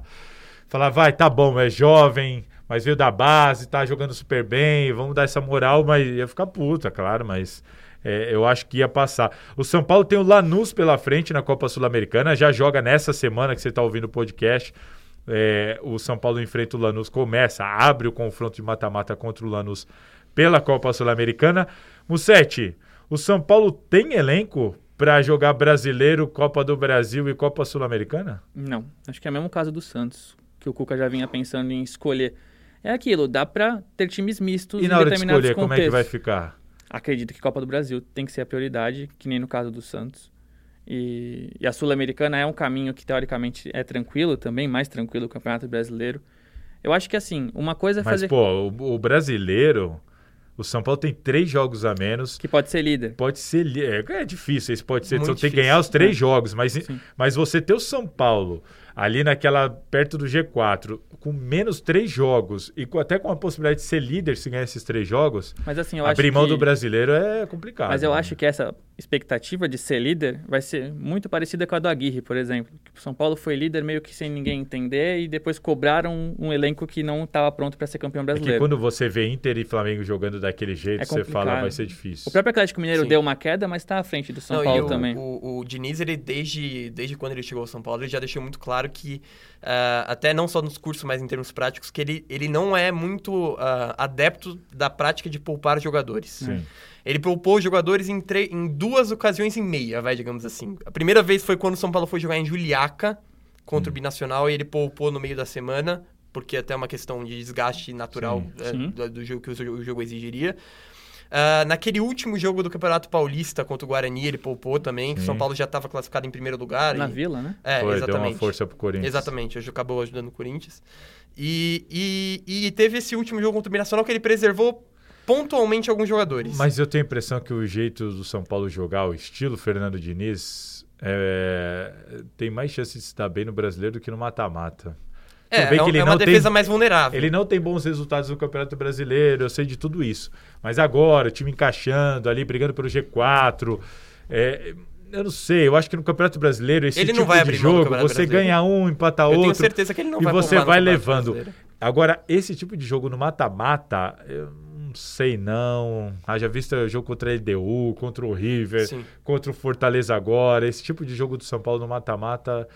falar, vai, tá bom, é jovem, mas veio da base, tá jogando super bem, vamos dar essa moral, mas ia ficar puta, claro, mas é, eu acho que ia passar. O São Paulo tem o Lanús pela frente na Copa Sul-Americana, já joga nessa semana que você está ouvindo o podcast. É, o São Paulo enfrenta o Lanús, começa, abre o confronto de mata-mata contra o Lanús pela Copa Sul-Americana. Mussetti, o São Paulo tem elenco para jogar brasileiro, Copa do Brasil e Copa Sul-Americana? Não, acho que é o mesmo caso do Santos, que o Cuca já vinha pensando em escolher. É aquilo, dá para ter times mistos e na hora de escolher, contextos. como é que vai ficar? Acredito que Copa do Brasil tem que ser a prioridade, que nem no caso do Santos. E, e a Sul-Americana é um caminho que teoricamente é tranquilo também, mais tranquilo que o Campeonato Brasileiro. Eu acho que assim, uma coisa é Mas, fazer. Mas, pô, o, o brasileiro o São Paulo tem três jogos a menos. Que pode ser líder. Pode ser líder. É, é difícil, esse pode ser. Muito você tem que ganhar os três é. jogos. Mas, mas você ter o São Paulo ali naquela perto do G4, com menos três jogos e com, até com a possibilidade de ser líder se ganhar esses três jogos, mas assim, eu abrir acho mão que... do brasileiro é complicado. Mas eu né? acho que essa expectativa de ser líder vai ser muito parecida com a do Aguirre, por exemplo. O São Paulo foi líder meio que sem ninguém entender e depois cobraram um elenco que não estava pronto para ser campeão brasileiro. É que quando você vê Inter e Flamengo jogando daquele jeito, é você fala vai ser difícil. O próprio Atlético Mineiro Sim. deu uma queda, mas está à frente do São não, Paulo o, também. O, o Diniz, ele desde, desde quando ele chegou ao São Paulo, ele já deixou muito claro que Uh, até não só nos cursos, mas em termos práticos, que ele, ele não é muito uh, adepto da prática de poupar jogadores. Sim. Ele poupou jogadores em, em duas ocasiões e meia, vai, digamos assim. A primeira vez foi quando o São Paulo foi jogar em Juliaca contra hum. o Binacional e ele poupou no meio da semana, porque até é uma questão de desgaste natural sim, uh, sim. Do, do, jogo que o jogo exigiria. Uh, naquele último jogo do Campeonato Paulista contra o Guarani, ele poupou também, que o São Paulo já estava classificado em primeiro lugar. Na e... Vila, né? É, Foi, exatamente. Deu uma força pro Corinthians. Exatamente, hoje acabou ajudando o Corinthians. E, e, e teve esse último jogo contra o Binacional que ele preservou pontualmente alguns jogadores. Mas eu tenho a impressão que o jeito do São Paulo jogar, o estilo Fernando Diniz, é... tem mais chance de se dar bem no brasileiro do que no mata-mata. É, é, é uma defesa tem, mais vulnerável. Ele não tem bons resultados no Campeonato Brasileiro, eu sei de tudo isso. Mas agora, o time encaixando ali, brigando pelo G4. É, eu não sei, eu acho que no Campeonato Brasileiro, esse ele tipo de jogo, você ganha um, empata eu outro. Eu tenho certeza que ele não e vai E você vai levando. Agora, esse tipo de jogo no mata-mata, eu não sei não. Haja vista o jogo contra a LDU, contra o River, Sim. contra o Fortaleza agora. Esse tipo de jogo do São Paulo no mata-mata.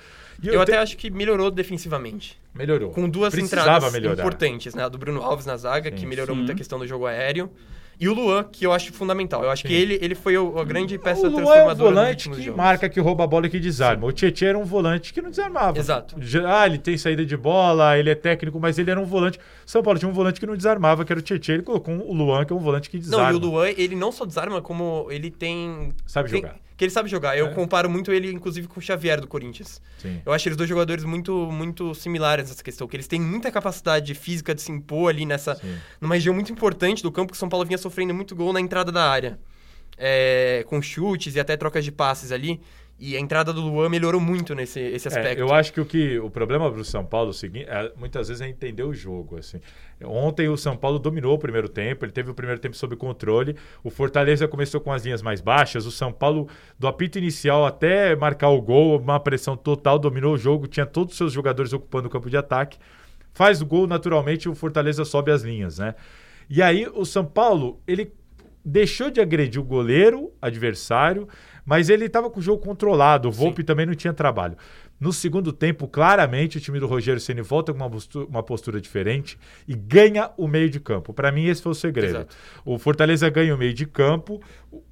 Eu, eu, até te... acho que melhorou defensivamente. Melhorou. Com duas Precisava entradas melhorar. importantes, né? A do Bruno Alves na zaga, Sim. que melhorou Sim. muito a questão do jogo aéreo. E o Luan, que eu acho fundamental. Eu acho Sim. que ele, ele foi a grande peça o transformadora. é um volante que jogos. marca, que rouba a bola e que desarma. Sim. O Tietchan era um volante que não desarmava. Exato. Ah, ele tem saída de bola, ele é técnico, mas ele era um volante. São Paulo tinha um volante que não desarmava, que era o Tietchan. Ele colocou o Luan, que é um volante que desarma. Não, e o Luan, ele não só desarma, como ele tem... Sabe tem, jogar que ele sabe jogar. Eu é. comparo muito ele, inclusive, com o Xavier do Corinthians. Sim. Eu acho eles dois jogadores muito, muito similares nessa questão, que eles têm muita capacidade física de se impor ali nessa. Sim. numa região muito importante do campo, que o São Paulo vinha sofrendo muito gol na entrada da área. É, com chutes e até trocas de passes ali. E a entrada do Luan melhorou muito nesse esse é, aspecto. É, eu acho que o, que o problema para o São Paulo seguinte, é, muitas vezes é entender o jogo. Assim. Ontem o São Paulo dominou o primeiro tempo, ele teve o primeiro tempo sob controle. O Fortaleza começou com as linhas mais baixas. O São Paulo, do apito inicial até marcar o gol, uma pressão total, dominou o jogo, tinha todos os seus jogadores ocupando o campo de ataque. Faz o gol, naturalmente, o Fortaleza sobe as linhas, né? E aí o São Paulo, ele deixou de agredir o goleiro adversário mas ele estava com o jogo controlado. O Volpe Sim. também não tinha trabalho. No segundo tempo, claramente, o time do Rogério Ceni volta com uma postura, uma postura diferente e ganha o meio de campo. Para mim, esse foi o segredo. Exato. O Fortaleza ganha o meio de campo,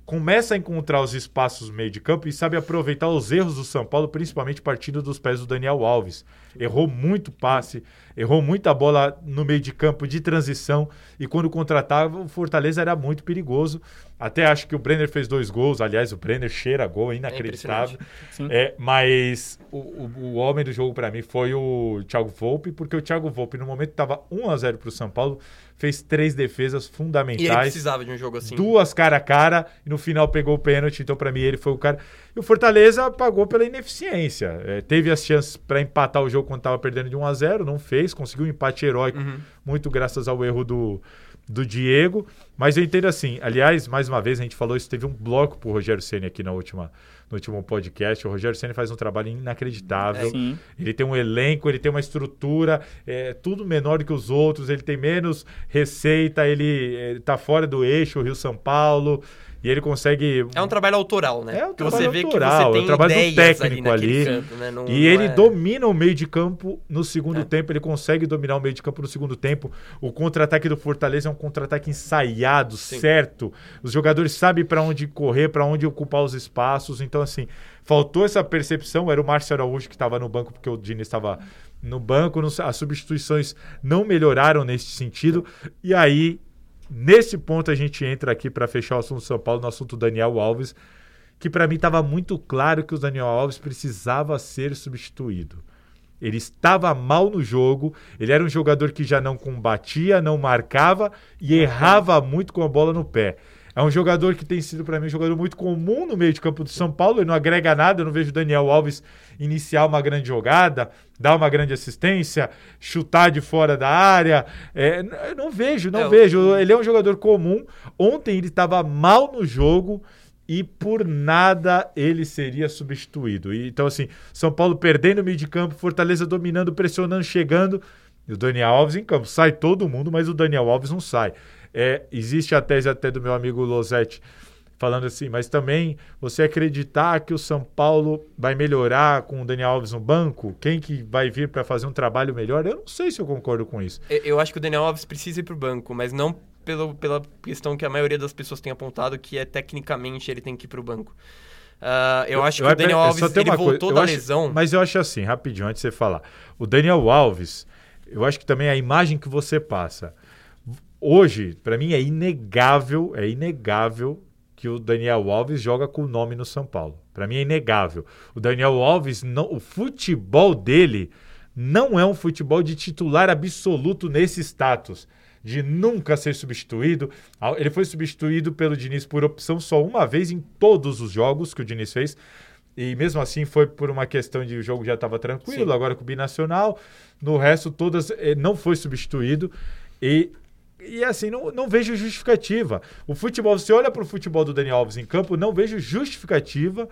começa a encontrar os espaços no meio de campo e sabe aproveitar os erros do São Paulo, principalmente partindo dos pés do Daniel Alves. Errou muito passe, errou muita bola no meio de campo de transição e quando contratava, o Fortaleza era muito perigoso. Até acho que o Brenner fez dois gols. Aliás, o Brenner cheira gol, é inacreditável. É, é mas o, o, o homem do jogo para mim foi o Thiago Volpe, porque o Thiago Volpe, no momento, estava 1 a 0 para o São Paulo, fez três defesas fundamentais. E ele precisava de um jogo assim. Duas cara a cara, e no final pegou o pênalti, então para mim ele foi o cara. E o Fortaleza pagou pela ineficiência. É, teve as chances para empatar o jogo quando estava perdendo de 1 a 0 não fez, conseguiu um empate heróico, uhum. muito graças ao erro do, do Diego. Mas eu entendo assim, aliás, mais uma vez a gente falou isso, teve um bloco pro Rogério Ceni aqui na última no último podcast. O Rogério Senna faz um trabalho inacreditável. É, ele tem um elenco, ele tem uma estrutura, é, tudo menor do que os outros, ele tem menos receita, ele, está fora do eixo, Rio-São Paulo. E ele consegue. É um trabalho autoral, né? É um trabalho você vê autoral, que você tem é um trabalho do técnico ali. Canto, né? não, e não ele é... domina o meio de campo no segundo é. tempo, ele consegue dominar o meio de campo no segundo tempo. O contra-ataque do Fortaleza é um contra-ataque ensaiado, Sim. certo. Os jogadores sabem para onde correr, para onde ocupar os espaços. Então, assim, faltou essa percepção. Era o Márcio Araújo que estava no banco, porque o Diniz estava no banco. As substituições não melhoraram nesse sentido. E aí Nesse ponto a gente entra aqui para fechar o assunto São Paulo no assunto Daniel Alves, que para mim estava muito claro que o Daniel Alves precisava ser substituído. Ele estava mal no jogo, ele era um jogador que já não combatia, não marcava e errava muito com a bola no pé. É um jogador que tem sido para mim um jogador muito comum no meio de campo do São Paulo. Ele não agrega nada. Eu não vejo o Daniel Alves iniciar uma grande jogada, dar uma grande assistência, chutar de fora da área. É, não vejo, não é, vejo. Ele é um jogador comum. Ontem ele estava mal no jogo e por nada ele seria substituído. E, então, assim, São Paulo perdendo o meio de campo, Fortaleza dominando, pressionando, chegando. E o Daniel Alves em campo. Sai todo mundo, mas o Daniel Alves não sai. É, existe a tese até do meu amigo Losetti falando assim, mas também você acreditar que o São Paulo vai melhorar com o Daniel Alves no banco? Quem que vai vir para fazer um trabalho melhor? Eu não sei se eu concordo com isso. Eu acho que o Daniel Alves precisa ir para o banco, mas não pelo, pela questão que a maioria das pessoas tem apontado, que é tecnicamente ele tem que ir para o banco. Uh, eu, eu acho que eu, o Daniel Alves ele voltou da acho, lesão. Mas eu acho assim, rapidinho, antes de você falar. O Daniel Alves, eu acho que também a imagem que você passa hoje, para mim, é inegável, é inegável que o Daniel Alves joga com o nome no São Paulo. Para mim é inegável. O Daniel Alves, não, o futebol dele não é um futebol de titular absoluto nesse status, de nunca ser substituído. Ele foi substituído pelo Diniz por opção só uma vez em todos os jogos que o Diniz fez. E mesmo assim foi por uma questão de o jogo já estava tranquilo, Sim. agora com o Binacional. No resto, todas eh, não foi substituído. E e assim, não, não vejo justificativa. O futebol, você olha para o futebol do Daniel Alves em campo, não vejo justificativa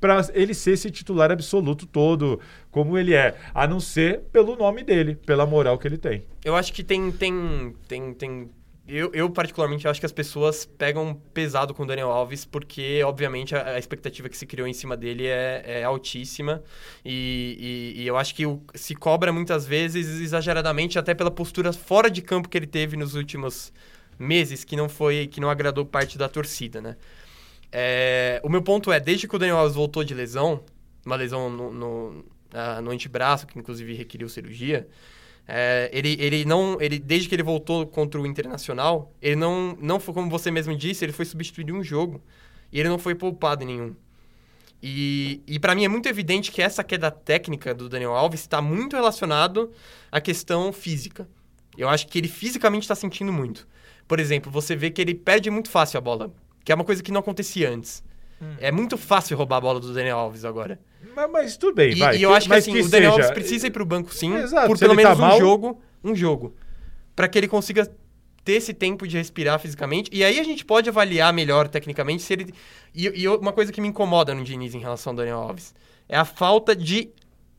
para ele ser esse titular absoluto todo, como ele é, a não ser pelo nome dele, pela moral que ele tem. Eu acho que tem tem tem, tem eu, eu, particularmente, acho que as pessoas pegam pesado com o Daniel Alves, porque, obviamente, a, a expectativa que se criou em cima dele é, é altíssima. E, e, e, eu acho que o, se cobra muitas vezes exageradamente, até pela postura fora de campo que ele teve nos últimos meses, que não foi, que não agradou parte da torcida, né? É, o meu ponto é, desde que o Daniel Alves voltou de lesão, uma lesão no, no, uh, no antebraço, que inclusive requeriu cirurgia, é, ele, ele não. Ele, desde que ele voltou contra o Internacional, ele não, não foi, como você mesmo disse, ele foi substituído em um jogo. E ele não foi poupado em nenhum. E, e para mim é muito evidente que essa queda técnica do Daniel Alves está muito relacionado à questão física. Eu acho que ele fisicamente está sentindo muito. Por exemplo, você vê que ele perde muito fácil a bola, que é uma coisa que não acontecia antes. Hum. É muito fácil roubar a bola do Daniel Alves agora. Mas, mas tudo bem, e, vai. E eu acho que assim, que o Daniel seja... Alves precisa ir pro banco sim, Exato, por pelo menos tá um mal... jogo, um jogo. para que ele consiga ter esse tempo de respirar fisicamente. E aí a gente pode avaliar melhor tecnicamente se ele. E, e uma coisa que me incomoda no Diniz em relação ao Daniel Alves é a falta de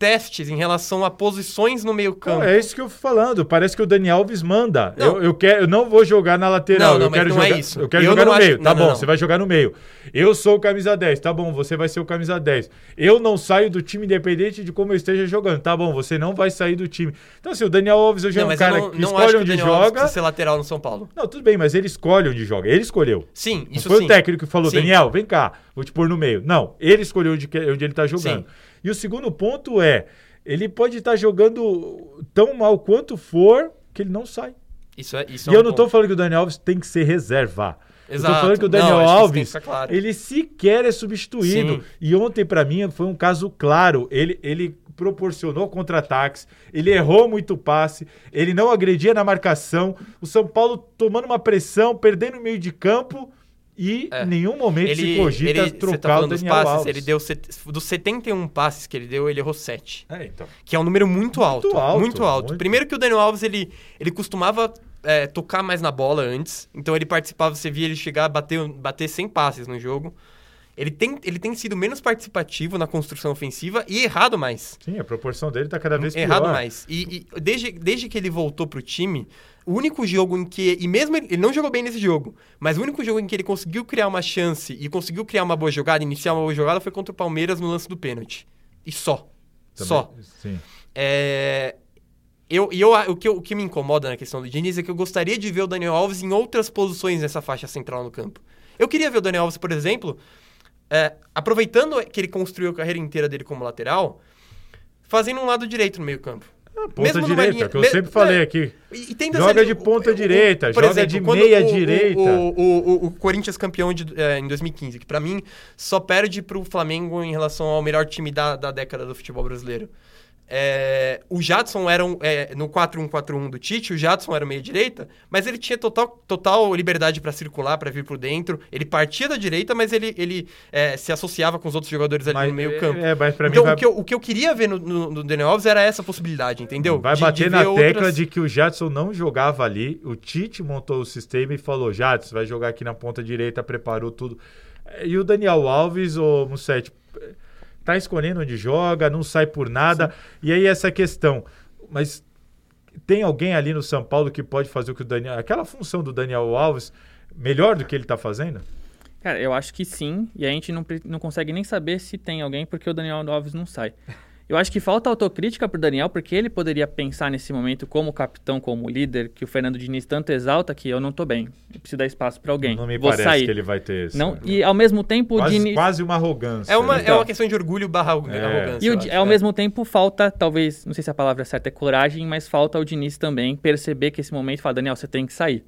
testes em relação a posições no meio campo. é isso que eu fui falando. Parece que o Dani Alves manda. Eu, eu, quero, eu não vou jogar na lateral. Não, não, eu quero jogar, é isso. Eu quero eu jogar no acho... meio. Tá não, bom, você vai jogar no meio. Eu sou o camisa 10. Tá bom, você vai ser o camisa 10. Eu não saio do time independente de como eu esteja jogando. Tá bom, você não vai sair do time. Então, assim, o Daniel Alves hoje é um cara que escolhe onde que joga. ser lateral no São Paulo. Não, tudo bem, mas ele escolhe onde joga. Ele escolheu. Sim, isso não foi sim. o técnico que falou, sim. Daniel, vem cá, vou te pôr no meio. Não, ele escolheu onde, onde ele tá jogando. Sim. E o segundo ponto é ele pode estar jogando tão mal quanto for que ele não sai. Isso é, isso e é eu não estou falando que o Daniel Alves tem que ser reserva. Exato. Eu tô falando que o Daniel não, Alves, claro. ele sequer é substituído. Sim. E ontem, para mim, foi um caso claro. Ele, ele proporcionou contra-ataques, ele errou muito passe, ele não agredia na marcação, o São Paulo tomando uma pressão, perdendo o meio de campo e É. em nenhum momento Ele, se cogita ele, você trocar tá o falando dos Daniel passes, Alves. ele deu set- dos 71 passes que ele deu, ele errou 7. É, então. Que é um número muito, alto, alto, Muito alto. muito. Primeiro que o Daniel Alves, ele, ele costumava é, tocar mais na bola antes. Então ele participava, você via ele chegar a bater, bater 100 passes no jogo. Ele tem, ele tem sido menos participativo na construção ofensiva e errado mais. Sim, a proporção dele tá cada vez pior. Errado mais. E, e desde, desde que ele voltou pro time, o único jogo em que. E mesmo ele, ele não jogou bem nesse jogo, mas o único jogo em que ele conseguiu criar uma chance e conseguiu criar uma boa jogada, iniciar uma boa jogada, foi contra o Palmeiras no lance do pênalti. E só. Também- Só. Sim. É, Eu, e eu, o, que, o que me incomoda na questão do Diniz é que eu gostaria de ver o Daniel Alves em outras posições nessa faixa central no campo. Eu queria ver o Daniel Alves, por exemplo, é, aproveitando que ele construiu a carreira inteira dele como lateral, fazendo um lado direito no meio campo. Ah, ponta Mesmo direita, que eu sempre falei é, aqui. E, e Joga de ponta o- o- direita, por joga de quando meia o- o- direita. O, o, o- o Corinthians campeão de, é, em 2015, que pra mim só perde pro Flamengo em relação ao melhor time da, da década do futebol brasileiro. É, o Jadson era um, é, no 4-1-4-1 do Tite, o Jadson era meia direita, mas ele tinha total, total liberdade pra circular, pra vir por dentro. Ele partia da direita, mas ele, ele é, se associava com os outros jogadores ali Mas, no meio é, campo. É, então, vai, o, que eu, o que eu queria ver no, no, no Daniel Alves era essa possibilidade, entendeu? vai De- de bater ver na tecla outras- de que o Jadson não jogava ali. O Tite montou o sistema e falou: Jadson, vai jogar aqui na ponta direita, preparou tudo. E o Daniel Alves, o Mussetti, tá escolhendo onde joga, não sai por nada. E aí essa questão. Mas tem alguém ali no São Paulo que pode fazer o que o Daniel. Aquela função do Daniel Alves melhor do que ele tá fazendo? Cara, eu acho que sim, e a gente não, não consegue nem saber se tem alguém porque o Daniel Alves não sai. Eu acho que falta autocrítica pro Daniel, porque ele poderia pensar nesse momento como capitão, como líder, que o Fernando Diniz tanto exalta que eu não tô bem. Eu preciso dar espaço pra alguém. Não me Vou parece sair. que ele vai ter esse. Não, e ao mesmo tempo o quase, Diniz. quase uma arrogância. É uma, né? é uma questão de orgulho barra É. arrogância. E o ao é. mesmo tempo falta, talvez, não sei se a palavra certa é coragem, mas falta o Diniz também perceber que esse momento fala, Daniel, você tem que sair.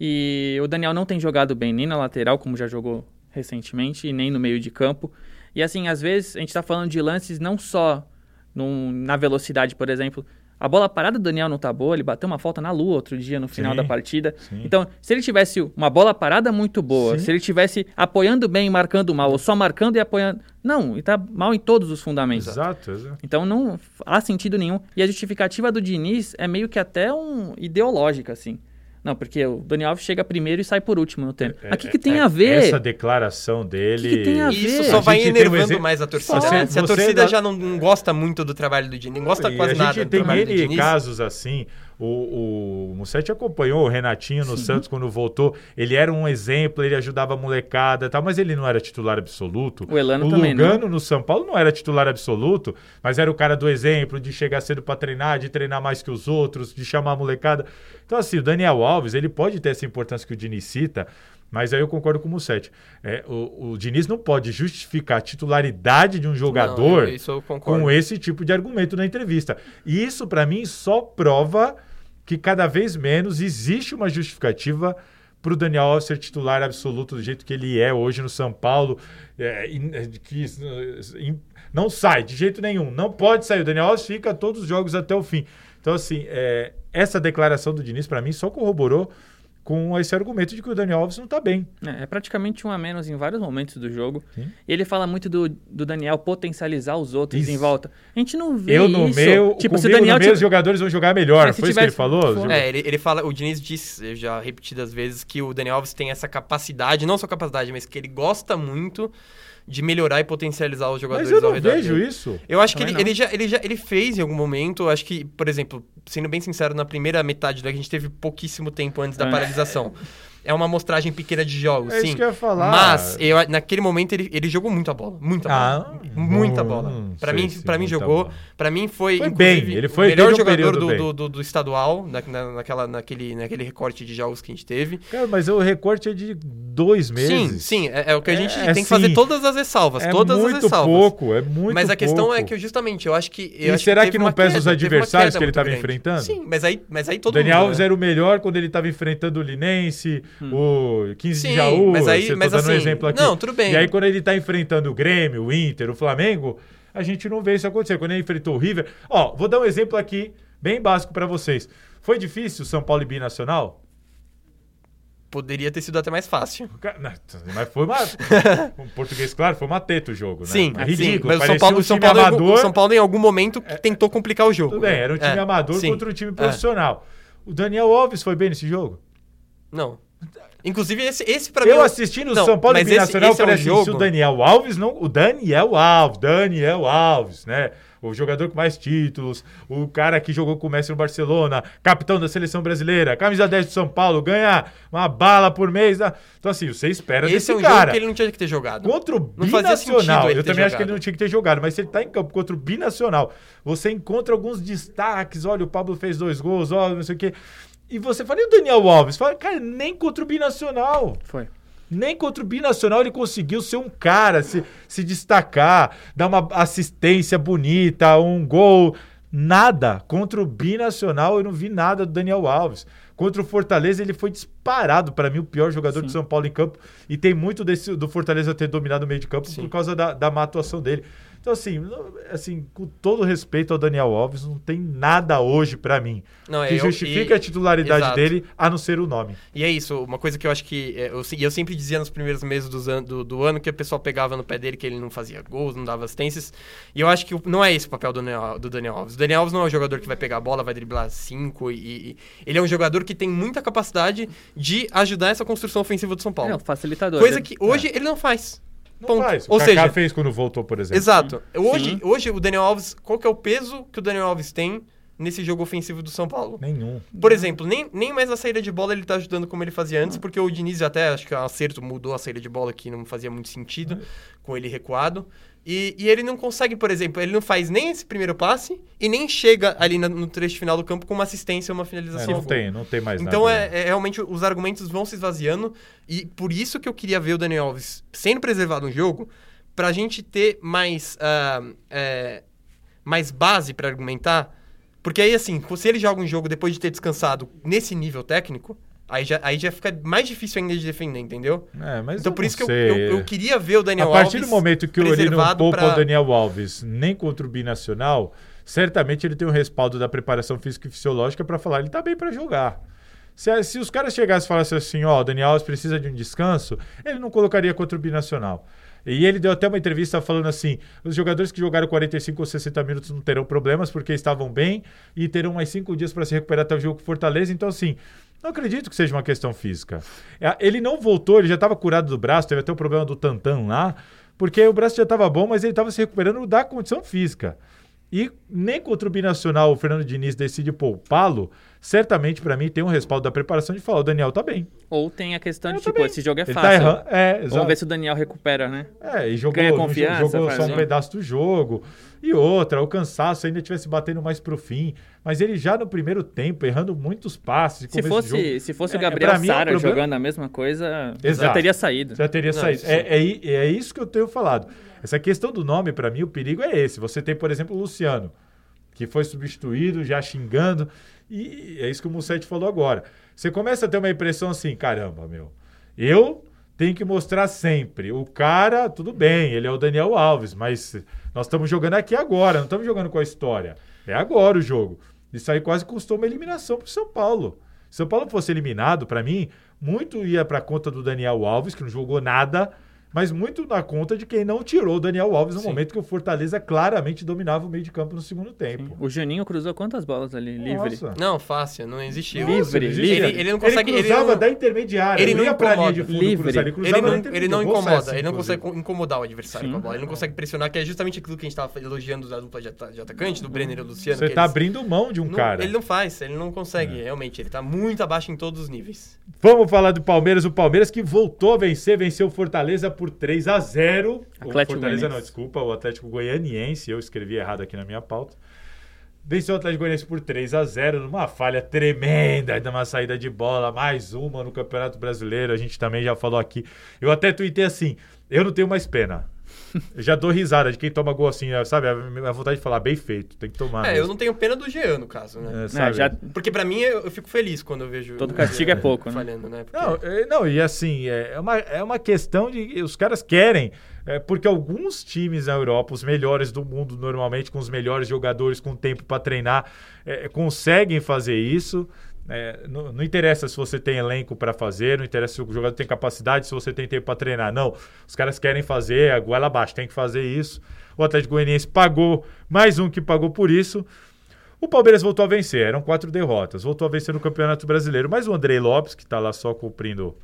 E o Daniel não tem jogado bem nem na lateral, como já jogou recentemente, e nem no meio de campo. E assim, às vezes, a gente tá falando de lances não só num- na velocidade, por exemplo. A bola parada do Daniel não tá boa, ele bateu uma falta na lua outro dia no final Sim, da partida. sim. Então, se ele tivesse uma bola parada muito boa, Sim. se ele tivesse apoiando bem e marcando mal, ou só marcando e apoiando. Não, ele tá mal em todos os fundamentos. Exato, exato. Então não há sentido nenhum. E a justificativa do Diniz é meio que até um ideológica, assim. Não, porque o Daniel Alves chega primeiro e sai por último no tempo. Mas o que, que tem É, a ver? Essa declaração dele. Que que tem a E Isso ver? só A vai um enervando exemplo- mais a torcida. Você- né? Se a torcida já não, gosta muito do trabalho do Diniz, não gosta E quase a nada gente do tem trabalho do N Diniz. casos assim. O, o Mussetti acompanhou o Renatinho no Santos quando voltou. Ele era um exemplo, ele ajudava a molecada e tal, mas ele não era titular absoluto. O Elano o também, Lugano no São Paulo não era titular absoluto, mas era o cara do exemplo, de chegar cedo para treinar, de treinar mais que os outros, de chamar a molecada. Então, assim, o Daniel Alves, ele pode ter essa importância que o Diniz cita, mas aí eu concordo com o Mussetti. É, o, o Diniz não pode justificar a titularidade de um jogador Não, com esse tipo de argumento na entrevista. E isso, para mim, só prova que cada vez menos existe uma justificativa para o Daniel Alves ser titular absoluto do jeito que ele é hoje no São Paulo, é, é, que in- não sai de jeito nenhum, não pode sair. O Daniel Alves fica todos os jogos até o fim. Então, assim, é, essa declaração do Diniz, para mim, só corroborou com esse argumento de que o Daniel Alves não está bem. É, é praticamente um a menos em vários momentos do jogo. Sim. E ele fala muito do, do Daniel potencializar os outros Isso. em volta. A gente não vê Eu no isso. meu, tipo, se o comigo Daniel no meu, tivesse- os jogadores vão jogar melhor. Foi isso que ele tivesse- falou? É, ele, ele fala, o Diniz diz, eu já repetidas vezes, que o Daniel Alves tem essa capacidade, não só capacidade, mas que ele gosta muito de melhorar e potencializar os Mas jogadores eu ao não redor vejo dele. isso. Eu acho que Também ele, não. ele, já, ele, já, ele fez em algum momento, acho que, por exemplo, sendo bem sincero, na primeira metade, né, que a gente teve pouquíssimo tempo antes da É. paralisação. É uma amostragem pequena de jogos, É sim. isso que eu ia falar. Mas eu, naquele momento ele, ele jogou muita bola. Muita Ah, bola. muita não bola. Pra sei mim, pra mim jogou. bola. Pra mim foi, Foi bem, ele foi- o melhor um jogador do, do, do, do estadual, na, na- naquela, naquele, naquele recorte de jogos que a gente teve. Cara, mas o recorte é de dois meses. Sim, sim, é, é o que a gente É, tem que fazer todas as ressalvas. É todas muito as ressalvas. pouco, é muito Mas a questão pouco. é que eu, justamente eu acho que. Eu E acho será teve que não pesa os adversários que ele muito tava grande. enfrentando? Sim, mas aí, mas aí O todo Daniel mundo. Né? era o melhor quando ele estava enfrentando o Linense, o 15 de Sim, Jaú, mas aí- você mas dando um assim, exemplo aqui. não, tudo bem. E aí quando ele tá enfrentando o Grêmio, o Inter, o Flamengo, a gente não vê isso acontecer. Quando ele enfrentou o River. Ó, vou dar um exemplo aqui, bem básico para vocês. Foi difícil São Paulo e Binacional? Poderia ter sido até mais fácil. Mas foi uma. um português, claro, foi uma teta o jogo, né? Sim, ridículo. Sim, mas o São Paulo, um São, Paulo amador... São Paulo, em algum momento, é, tentou complicar o jogo. Tudo bem, era um time é, amador sim. contra um time profissional. É. O Daniel Alves foi bem nesse jogo? Não. Inclusive, esse, esse pra mim. Eu assisti no não, São Paulo Binacional, esse, esse é um jogo... se o Daniel Alves não. O Daniel Alves, Daniel Alves, né? o jogador com mais títulos, o cara que jogou com o Messi no Barcelona, capitão da seleção brasileira, camisa 10 de São Paulo, ganha uma bala por mês. Né? Então, assim, você espera Esse desse é um cara. jogo que ele não tinha que ter jogado. Contra o não Binacional, eu também jogado. acho que ele não tinha que ter jogado, mas se ele tá em campo contra o Binacional, você encontra alguns destaques, olha, o Pablo fez dois gols, olha, não sei o quê. E você fala, e o Daniel Alves? Fala, cara, nem contra o Binacional. Foi. Nem contra o Binacional ele conseguiu ser um cara, se, se destacar, dar uma assistência bonita, um gol. Nada. Contra o Binacional eu não vi nada do Daniel Alves. Contra o Fortaleza ele foi disparado, para mim, o pior jogador Sim. de São Paulo em campo. E tem muito desse, do Fortaleza ter dominado o meio de campo Sim. por causa da, da má atuação dele. Então, assim, assim, com todo respeito ao Daniel Alves, não tem nada hoje para mim não, que eu, justifique e, a titularidade exato. dele, a não ser o nome. E é isso, uma coisa que eu acho que. É, eu, eu sempre dizia nos primeiros meses do, do, do, ano que o pessoal pegava no pé dele que ele não fazia gols, não dava assistências. E eu acho que não é esse o papel do Daniel, do Daniel Alves. O Daniel Alves não é um jogador que vai pegar a bola, vai driblar cinco. E, e, ele é um jogador que tem muita capacidade de ajudar essa construção ofensiva do São Paulo. É um facilitador. Coisa né? que hoje é. ele não faz. Não Ponto. faz. O Ou Kaká seja, fez quando voltou, por exemplo. Exato. Hoje, hoje o Daniel Alves, qual que é o peso que o Daniel Alves tem nesse jogo ofensivo do São Paulo? Nenhum. Por exemplo, nem, nem mais a saída de bola ele tá ajudando como ele fazia antes, porque o Diniz até, acho que o acerto mudou a saída de bola que não fazia muito sentido com ele recuado. E, e, ele não consegue, por exemplo, ele não faz nem esse primeiro passe e nem chega ali no, no trecho final do campo com uma assistência ou uma finalização. É, não tem, não tem mais então, nada. Então, é, é, realmente, os argumentos vão se esvaziando e por isso que eu queria ver o Daniel Alves sendo preservado no jogo, para a gente ter mais, uh, é, mais base para argumentar. Porque aí, assim, se ele joga um jogo depois de ter descansado nesse nível técnico, Aí já, aí já fica mais difícil ainda de defender, entendeu? É, mas então por isso que eu, eu, eu, queria ver o Daniel Alves. A partir Alves do momento que ele não poupa pra... o Daniel Alves nem contra o Binacional, certamente ele tem o respaldo da preparação física e fisiológica para falar, ele tá bem para jogar. Se, se, os caras chegassem e falassem assim, ó, oh, o Daniel Alves precisa de um descanso, ele não colocaria contra o Binacional. E ele deu até uma entrevista falando assim: os jogadores que jogaram 45 ou 60 minutos não terão problemas porque estavam bem e terão mais cinco dias para se recuperar até o jogo com Fortaleza. Então, assim, não acredito que seja uma questão física. É, ele não voltou, ele já estava curado do braço, teve até o problema do Tantan lá, porque o braço já estava bom, mas ele estava se recuperando da condição física. E nem contra o Binacional o Fernando Diniz decide poupá-lo, certamente para mim tem um respaldo da preparação de falar, o Daniel tá bem. Ou tem a questão de, tipo, esse jogo é tá fácil. Tá é, Vamos ver se o Daniel recupera, né? É, e jogou, Ganha confiança, jogou só um pedaço do jogo. E outra, o cansaço ainda tivesse batendo mais pro fim. Mas ele já no primeiro tempo, errando muitos passes. Se fosse, se fosse é, o Gabriel Sara é um problema... jogando a mesma coisa, Exato. já teria saído. Já teria Não, saído. É, é, é isso que eu tenho falado. Essa questão do nome, para mim, o perigo é esse. Você tem, por exemplo, o Luciano, que foi substituído, já xingando. E é isso que o Mussetti falou agora. Você começa a ter uma impressão assim, caramba, meu, eu tenho que mostrar sempre. O cara, tudo bem, ele é o Daniel Alves, mas nós estamos jogando aqui agora, não estamos jogando com a história. É agora o jogo. Isso aí quase custou uma eliminação para o São Paulo. Se São Paulo fosse eliminado, para mim, muito ia para conta do Daniel Alves, que não jogou nada mas muito na conta de quem não tirou o Daniel Alves no Sim. momento que o Fortaleza claramente dominava o meio de campo no segundo tempo. Sim. O Juninho cruzou quantas bolas ali, livre? Nossa. Não, fácil, não existiu. Livre, livre. Ele, ele não consegue... Ele cruzava ele não, da intermediária, ele não, ia pra linha de fundo livre. cruzar, ele cruzava ele não, ele não incomoda, ele não consegue incomodar o adversário Sim. com a bola, ele não consegue pressionar, que é justamente aquilo que a gente estava elogiando da dupla de, atacante, do Brenner e do Luciano. Você tá eles... abrindo mão de um não, cara. Ele não faz, ele não consegue, é. realmente, ele tá muito abaixo em todos os níveis. Vamos falar do Palmeiras, o Palmeiras que voltou a vencer, venceu o Fortaleza por 3 a 0 0. Atlético o Fortaleza não, desculpa, o Atlético Goianiense, eu escrevi errado aqui na minha pauta. Venceu o Atlético Goianiense por 3 a 0 numa falha tremenda, numa saída de bola, mais uma no Campeonato Brasileiro, a gente também já falou aqui. Eu até tuitei assim, eu não tenho mais pena. Eu já dou risada de quem toma gol assim, sabe? A vontade de falar bem feito, tem que tomar. É, mesmo. eu não tenho pena do Jean, no caso, né? É, sabe? É, já... Porque para mim eu, fico feliz quando eu vejo. Todo castigo é pouco, né? Falhando, né? Porque... Não, é, não, e assim, é uma, é uma questão de. Os caras querem. É, porque alguns times na Europa, os melhores do mundo, normalmente, com os melhores jogadores, com tempo para treinar, é, conseguem fazer isso. É, não, não, interessa se você tem elenco para fazer, não interessa se o jogador tem capacidade, se você tem tempo para treinar. Não, os caras querem fazer, a goela abaixo, tem que fazer isso. O Atlético Goianiense pagou, mais um que pagou por isso. O Palmeiras voltou a vencer, eram quatro derrotas, voltou a vencer no Campeonato Brasileiro. Mas o Andrei Lopes, que está lá só cumprindo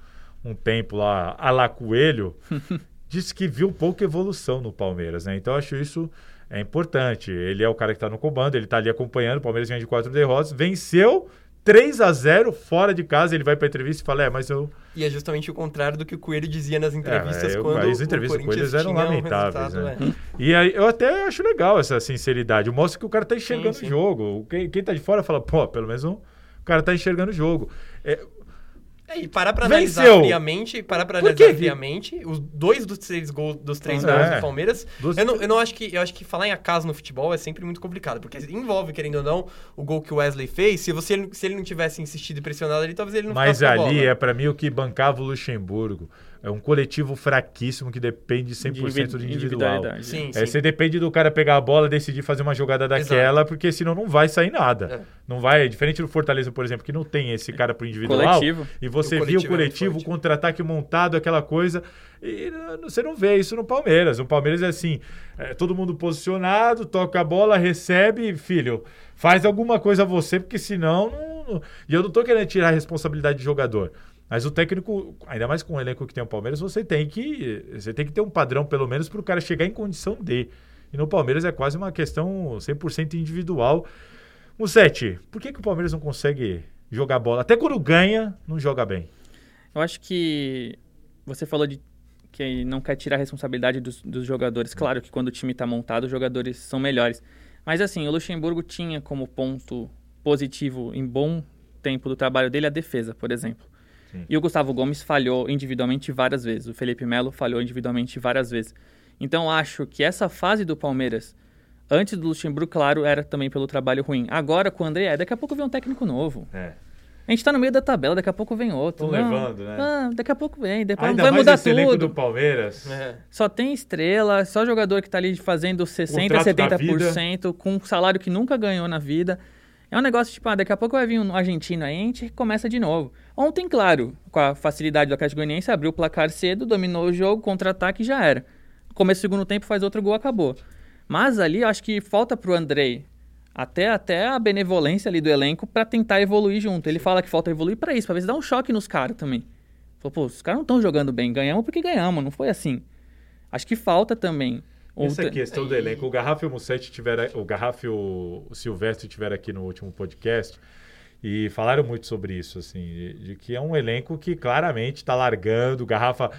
um tempo lá, a lá Coelho, disse que viu pouca evolução no Palmeiras, né? Então eu acho isso é importante. Ele é o cara que está no comando, ele está ali acompanhando. O Palmeiras vem de quatro derrotas, venceu 3 a 0 fora de casa, ele vai para entrevista e fala: "É, mas eu E é justamente o contrário do que o Coelho dizia nas entrevistas é, eu, quando as entrevistas com eles eram lamentáveis, um né? É. E aí eu até acho legal essa sinceridade, mostra que o cara tá enxergando o jogo. Quem, quem tá de fora fala: "Pô, pelo menos um, o cara tá enxergando o jogo". É, é, e parar pra analisar Venceu. friamente, parar pra analisar friamente, os dois dos três gols, dos três é. gols do Palmeiras. Dos... Eu, não, eu não acho que. Eu acho que falar em acaso no futebol é sempre muito complicado, porque envolve, querendo ou não, o gol que o Wesley fez. Se, você, se ele não tivesse insistido e pressionado ali, talvez ele não Mas ali é para mim o que bancava o Luxemburgo. É um coletivo fraquíssimo que depende 100% de individual. Sim, é, sim. Você depende do cara pegar a bola, decidir fazer uma jogada daquela, Exato. porque senão não vai sair nada. É. Não vai, diferente do Fortaleza, por exemplo, que não tem esse cara pro individual. Coletivo. E você viu o é coletivo, o contra-ataque montado, aquela coisa. E você não vê isso no Palmeiras. O Palmeiras é assim, é, todo mundo posicionado, toca a bola, recebe, filho, faz alguma coisa a você, porque senão não... E eu não tô querendo tirar a responsabilidade de jogador. Mas o técnico, ainda mais com o elenco que tem o Palmeiras, você tem que, você tem que ter um padrão, pelo menos, para o cara chegar em condição de. E no Palmeiras é quase uma questão 100% individual. Musete, por que, que o Palmeiras não consegue jogar bola? Até quando ganha, não joga bem. Eu acho que você falou de que não quer tirar a responsabilidade dos, dos jogadores. Claro que quando o time está montado, os jogadores são melhores. Mas assim, o Luxemburgo tinha como ponto positivo em bom tempo do trabalho dele a defesa, por exemplo. E o Gustavo Gomes falhou individualmente várias vezes. O Felipe Melo falhou individualmente várias vezes. Então acho que essa fase do Palmeiras, antes do Luxemburgo, claro, era também pelo trabalho ruim. Agora com o André, daqui a pouco vem um técnico novo. É. A gente tá no meio da tabela, daqui a pouco vem outro. Estão levando, né? Ah, daqui a pouco vem, depois Ainda vai mais mudar esse tudo. do Palmeiras. É. Só tem estrela, só jogador que tá ali fazendo 60, Contrato 70%, com um salário que nunca ganhou na vida. É um negócio tipo, ah, daqui a pouco vai vir um argentino aí, a gente começa de novo. Ontem, claro, com a facilidade do Atlético Goianiense, abriu o placar cedo, dominou o jogo, contra-ataque e já era. Começo do segundo tempo, faz outro gol, acabou. Mas ali, acho que falta pro Andrei até, até a benevolência ali do elenco para tentar evoluir junto. Ele fala que falta evoluir para isso, pra ver se dá um choque nos caras também. Falou, pô, os caras não estão jogando bem, ganhamos porque ganhamos, não foi assim. Acho que falta também essa questão do elenco, o Garrafa e o Mussetti tiveram, o Garrafa e o Silvestre tiveram aqui no último podcast e falaram muito sobre isso, assim, de, de que é um elenco que claramente está largando. Garrafa,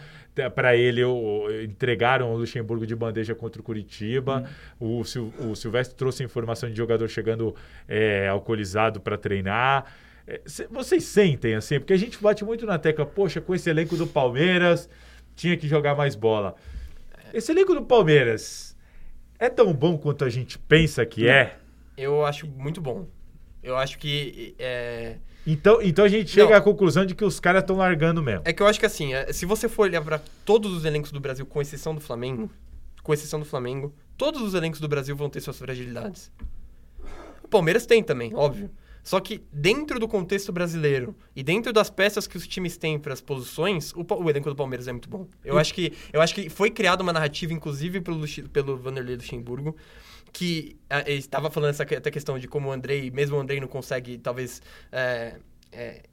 para ele, o, entregaram o Luxemburgo de bandeja contra o Curitiba. Hum. O, o Silvestre trouxe informação de jogador chegando é, alcoolizado para treinar. É, vocês sentem assim, porque a gente bate muito na tecla, poxa, com esse elenco do Palmeiras tinha que jogar mais bola. Esse elenco do Palmeiras é tão bom quanto a gente pensa que é? Eu acho muito bom. Eu acho que. É... Então, então a gente chega Não. à conclusão de que os caras estão largando mesmo. É que eu acho que assim, é, se você for olhar para todos os elencos do Brasil, com exceção do Flamengo, com exceção do Flamengo, todos os elencos do Brasil vão ter suas fragilidades. O Palmeiras tem também, óbvio. Só que dentro do contexto brasileiro e dentro das peças que os times têm para as posições, o, o, elenco do Palmeiras é muito bom. Eu acho que eu acho que foi criada uma narrativa, inclusive pelo, pelo Vanderlei Luxemburgo, que estava falando essa até questão de como o Andrei, mesmo o Andrei não consegue talvez é, é,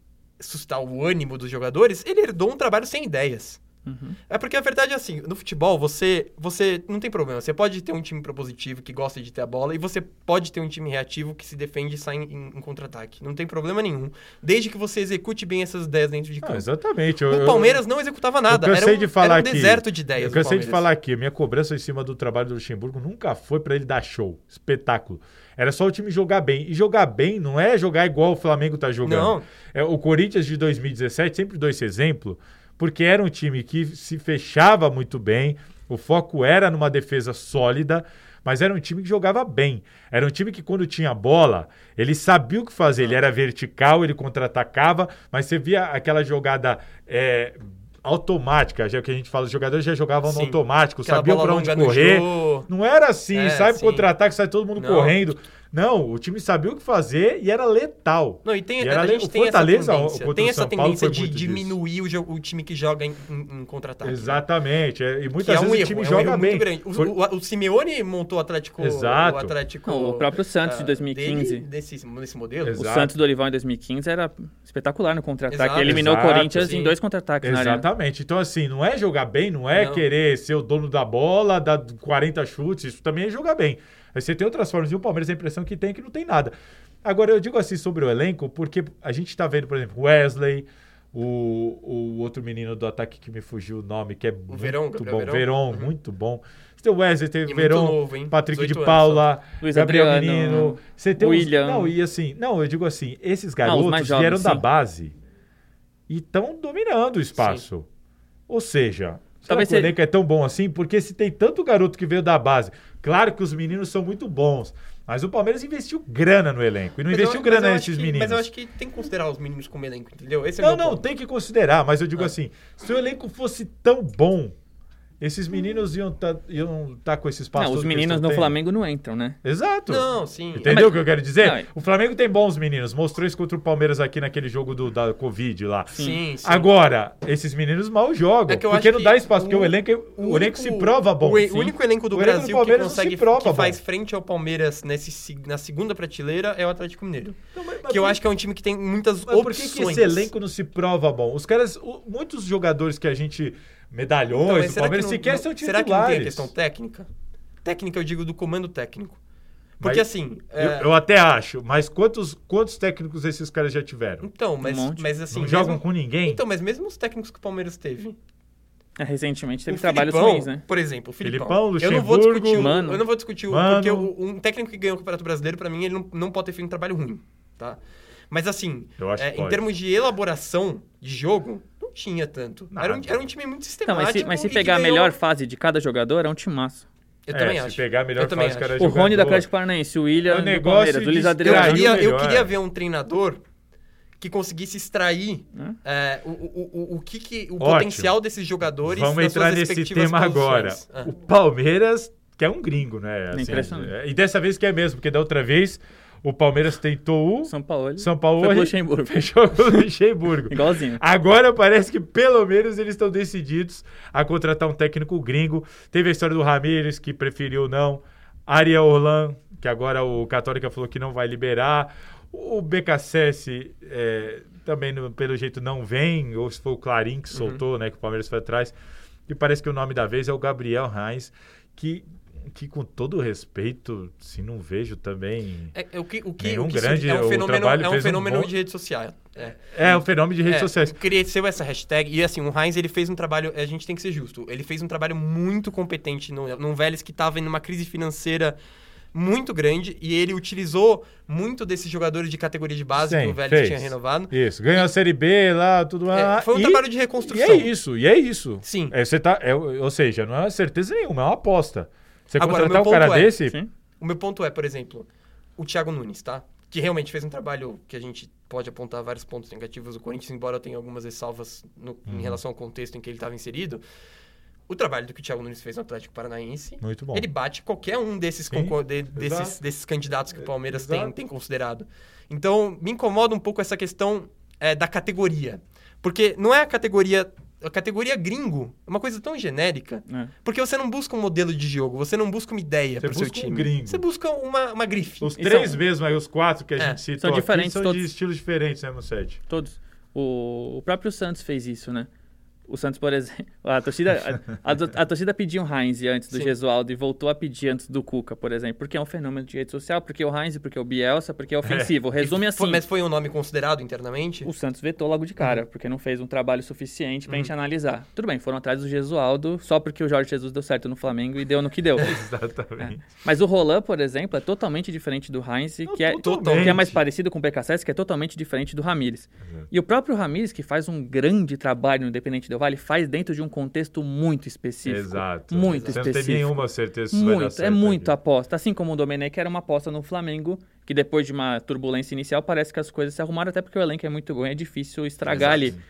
suscitar o ânimo dos jogadores, ele herdou um trabalho sem ideias. Uhum. É porque a verdade é assim, no futebol você, você não tem problema. Você pode ter um time propositivo que gosta de ter a bola e você pode ter um time reativo que se defende e sai em, em contra-ataque. Não tem problema nenhum. Desde que você execute bem essas ideias dentro de ah, campo. Ah, exatamente. Eu, o Palmeiras não executava nada. Eu cansei era um, de falar era um deserto de ideias. Eu cansei de falar aqui. Minha cobrança em cima do trabalho do Luxemburgo nunca foi para ele dar show, espetáculo. Era só o time jogar bem. E jogar bem não é jogar igual o Flamengo tá jogando. Não. É, o Corinthians de 2017, sempre dou esse exemplo porque era um time que se fechava muito bem, O foco era numa defesa sólida, mas era um time que jogava bem. Era um time que, quando tinha bola, ele sabia o que fazer. Ele era vertical, ele contra-atacava, mas você via aquela jogada é, automática, já que a gente fala, os jogadores já jogavam sim. no automático, sabiam para onde correr. Não era assim, é, sai contra-ataque, sai todo mundo Não. correndo. Não, o time sabia o que fazer e era letal. Não, e tem, e a gente tem Fortaleza, essa tendência, tem essa tendência de diminuir o, o, time que joga em, em, em contra-ataque. Né? Exatamente. Né? E muitas vezes é um o time é um joga bem. O, o, o, Simeone montou o Atlético. Exato. O, Atlético, Não, o próprio Santos de 2015. Dele, desse, desse modelo. Exato. O Santos do Olival em 2015 era espetacular no contra-ataque. Eliminou Exato, o Corinthians sim. em dois contra-ataques. Exatamente. Então, assim, não é jogar bem, não é não. querer ser o dono da bola, dar 40 chutes. Isso também é jogar bem. Aí você tem outras formas. E o Palmeiras a impressão que tem que não tem nada. Agora, eu digo assim sobre o elenco, porque a gente está vendo, por exemplo, Wesley, o, o outro menino do ataque que me fugiu o nome, que é o muito Verão, bom. Verão, Verão uhum. muito bom. Você tem o Wesley, tem o Verão, novo, Patrick de Paula, Luiz Gabriel Adriano, Menino. Você tem William. Os, não, e assim, não, eu digo assim, esses garotos não, jovens, vieram sim. da base e estão dominando o espaço. Sim. Ou seja, Talvez o elenco é tão bom assim? Porque se tem tanto garoto que veio da base, claro que os meninos são muito bons, mas o Palmeiras investiu grana no elenco e não mas investiu eu, grana nesses que, meninos. Mas eu acho que tem que considerar os meninos como elenco, entendeu? Esse é não, não, ponto. tem que considerar, mas eu digo ah. assim, se o elenco fosse tão bom esses meninos iam estar tá, iam tá com esses passos. Não, os meninos no tendo. Flamengo não entram, né? Exato. Não, sim. Entendeu o que eu quero dizer? Não, o Flamengo tem bons meninos. Mostrou isso contra o Palmeiras aqui naquele jogo do, da Covid lá. Sim, sim. Agora, esses meninos mal jogam. É porque não dá espaço, o, porque o elenco, o, o único, elenco se prova bom. O, o único elenco do Brasil que consegue que faz frente ao Palmeiras nesse, na segunda prateleira é o Atlético Mineiro. Não, mas, mas que eu acho que é um time que tem muitas mas opções. Por que, que esse elenco não se prova bom? Os caras, muitos jogadores que a gente medalhões então, do Palmeiras sequer são titulares. Será que não tem a questão técnica? Técnica, eu digo, do comando técnico. Porque mas, assim. É... Eu, eu, até acho, mas quantos, quantos técnicos esses caras já tiveram? Então, mas, um mas assim. Não jogam com ninguém? Então, mas mesmo os técnicos que o Palmeiras teve. É, recentemente teve trabalhos ruins, né? Por exemplo, o Filipão. Filipão Luxemburgo, eu não vou discutir, Mano. Eu não vou discutir Mano. porque o, um técnico que ganhou o Campeonato Brasileiro, para mim, ele não, não pode ter feito um trabalho ruim, tá? Mas assim, é, em termos de elaboração de jogo, tinha tanto. Era um, era um, time muito sistemático. Não, mas, se, mas se pegar a melhor fase de cada jogador, é um time massa. Eu é, também acho. Se pegar a melhor eu fase, cara, O Rony da Atlético Paranaense, o William o do Palmeiras, o Luiz Adriano. Eu queria, eu queria ver um treinador que conseguisse extrair é, o, o, o, o, que, que o Ótimo. potencial desses jogadores Vamos entrar nesse tema agora. Ah. O Palmeiras, que é um gringo, né? Assim, Impressionante. É, e dessa vez que é mesmo, porque da outra vez o Palmeiras tentou o São Paulo. São Paulo foi Luxemburgo. Fechou com o Luxemburgo. Igualzinho. Agora parece que pelo menos eles estão decididos a contratar um técnico gringo. Teve a história do Ramires, que preferiu não. Ariel Orlan, que agora o Católica falou que não vai liberar. O BKSS é, também, pelo jeito, não vem. Ou se foi o Clarim que uhum. soltou, uhum. né? Que o Palmeiras foi atrás. E parece que o nome da vez é o Gabriel Reis, que que com todo respeito, se não vejo também. É, é o que, o que, nenhum o que grande é um fenômeno, é um fenômeno um bom... de rede social. É, é um fenômeno de redes é, sociais. Cresceu essa hashtag e assim, o Heinz ele fez um trabalho, a gente tem que ser justo, ele fez um trabalho muito competente no, no Vélez que estava em uma crise financeira muito grande e ele utilizou muito desses jogadores de categoria de base Sim, que o Vélez fez. tinha renovado. Isso, ganhou a Série B lá, tudo lá. É, foi um e, trabalho de reconstrução. E é isso, e é isso. Sim. É, você tá, é, ou seja, não é certeza nenhuma, é uma aposta. Você Agora, contratar um cara é, desse. Sim. O meu ponto é, por exemplo, o Thiago Nunes, tá? Que realmente fez um trabalho que a gente pode apontar vários pontos negativos. O Corinthians, embora tenha algumas ressalvas no, uhum. em relação ao contexto em que ele estava inserido, o trabalho do que o Thiago Nunes fez no Atlético Paranaense, Muito bom. ele bate qualquer um desses, de, desses, desses, candidatos que o Palmeiras tem, tem, considerado. Então, me incomoda um pouco essa questão é, da categoria. Porque não é a categoria a categoria gringo é uma coisa tão genérica. É. Porque você não busca um modelo de jogo, você não busca uma ideia para o seu time. Um gringo. Você busca uma, uma grife. Os três são... mesmo, aí os quatro que a é. gente citou são diferentes, aqui, são todos. de estilos diferentes, né, no set. Todos. O, o próprio Santos fez isso, né? O Santos, por exemplo, a torcida, a, a, a torcida pediu o Heinz antes do Sim. Gesualdo e voltou a pedir antes do Cuca, por exemplo, porque é um fenômeno de rede social, porque o Heinz, porque o Bielsa, porque é ofensivo. É. Resume assim. Mas foi um nome considerado internamente? O Santos vetou logo de cara, uhum. porque não fez um trabalho suficiente pra uhum. gente analisar. Tudo bem, foram atrás do Gesualdo só porque o Jorge Jesus deu certo no Flamengo e deu no que deu. Exatamente. É. Mas o Roland, por exemplo, é totalmente diferente do Heinz, que, é, que é mais parecido com o BKSS, que é totalmente diferente do Ramires. Uhum. E o próprio Ramires, que faz um grande trabalho no Independente Del Valle faz dentro de um contexto muito específico. Exato. Muito Você específico. não tem nenhuma certeza se muito, vai dar certo É muito aposta. Assim como o Domenech era uma aposta no Flamengo, que depois de uma turbulência inicial parece que as coisas se arrumaram, até porque o elenco é muito bom, é difícil estragar Exato. ali.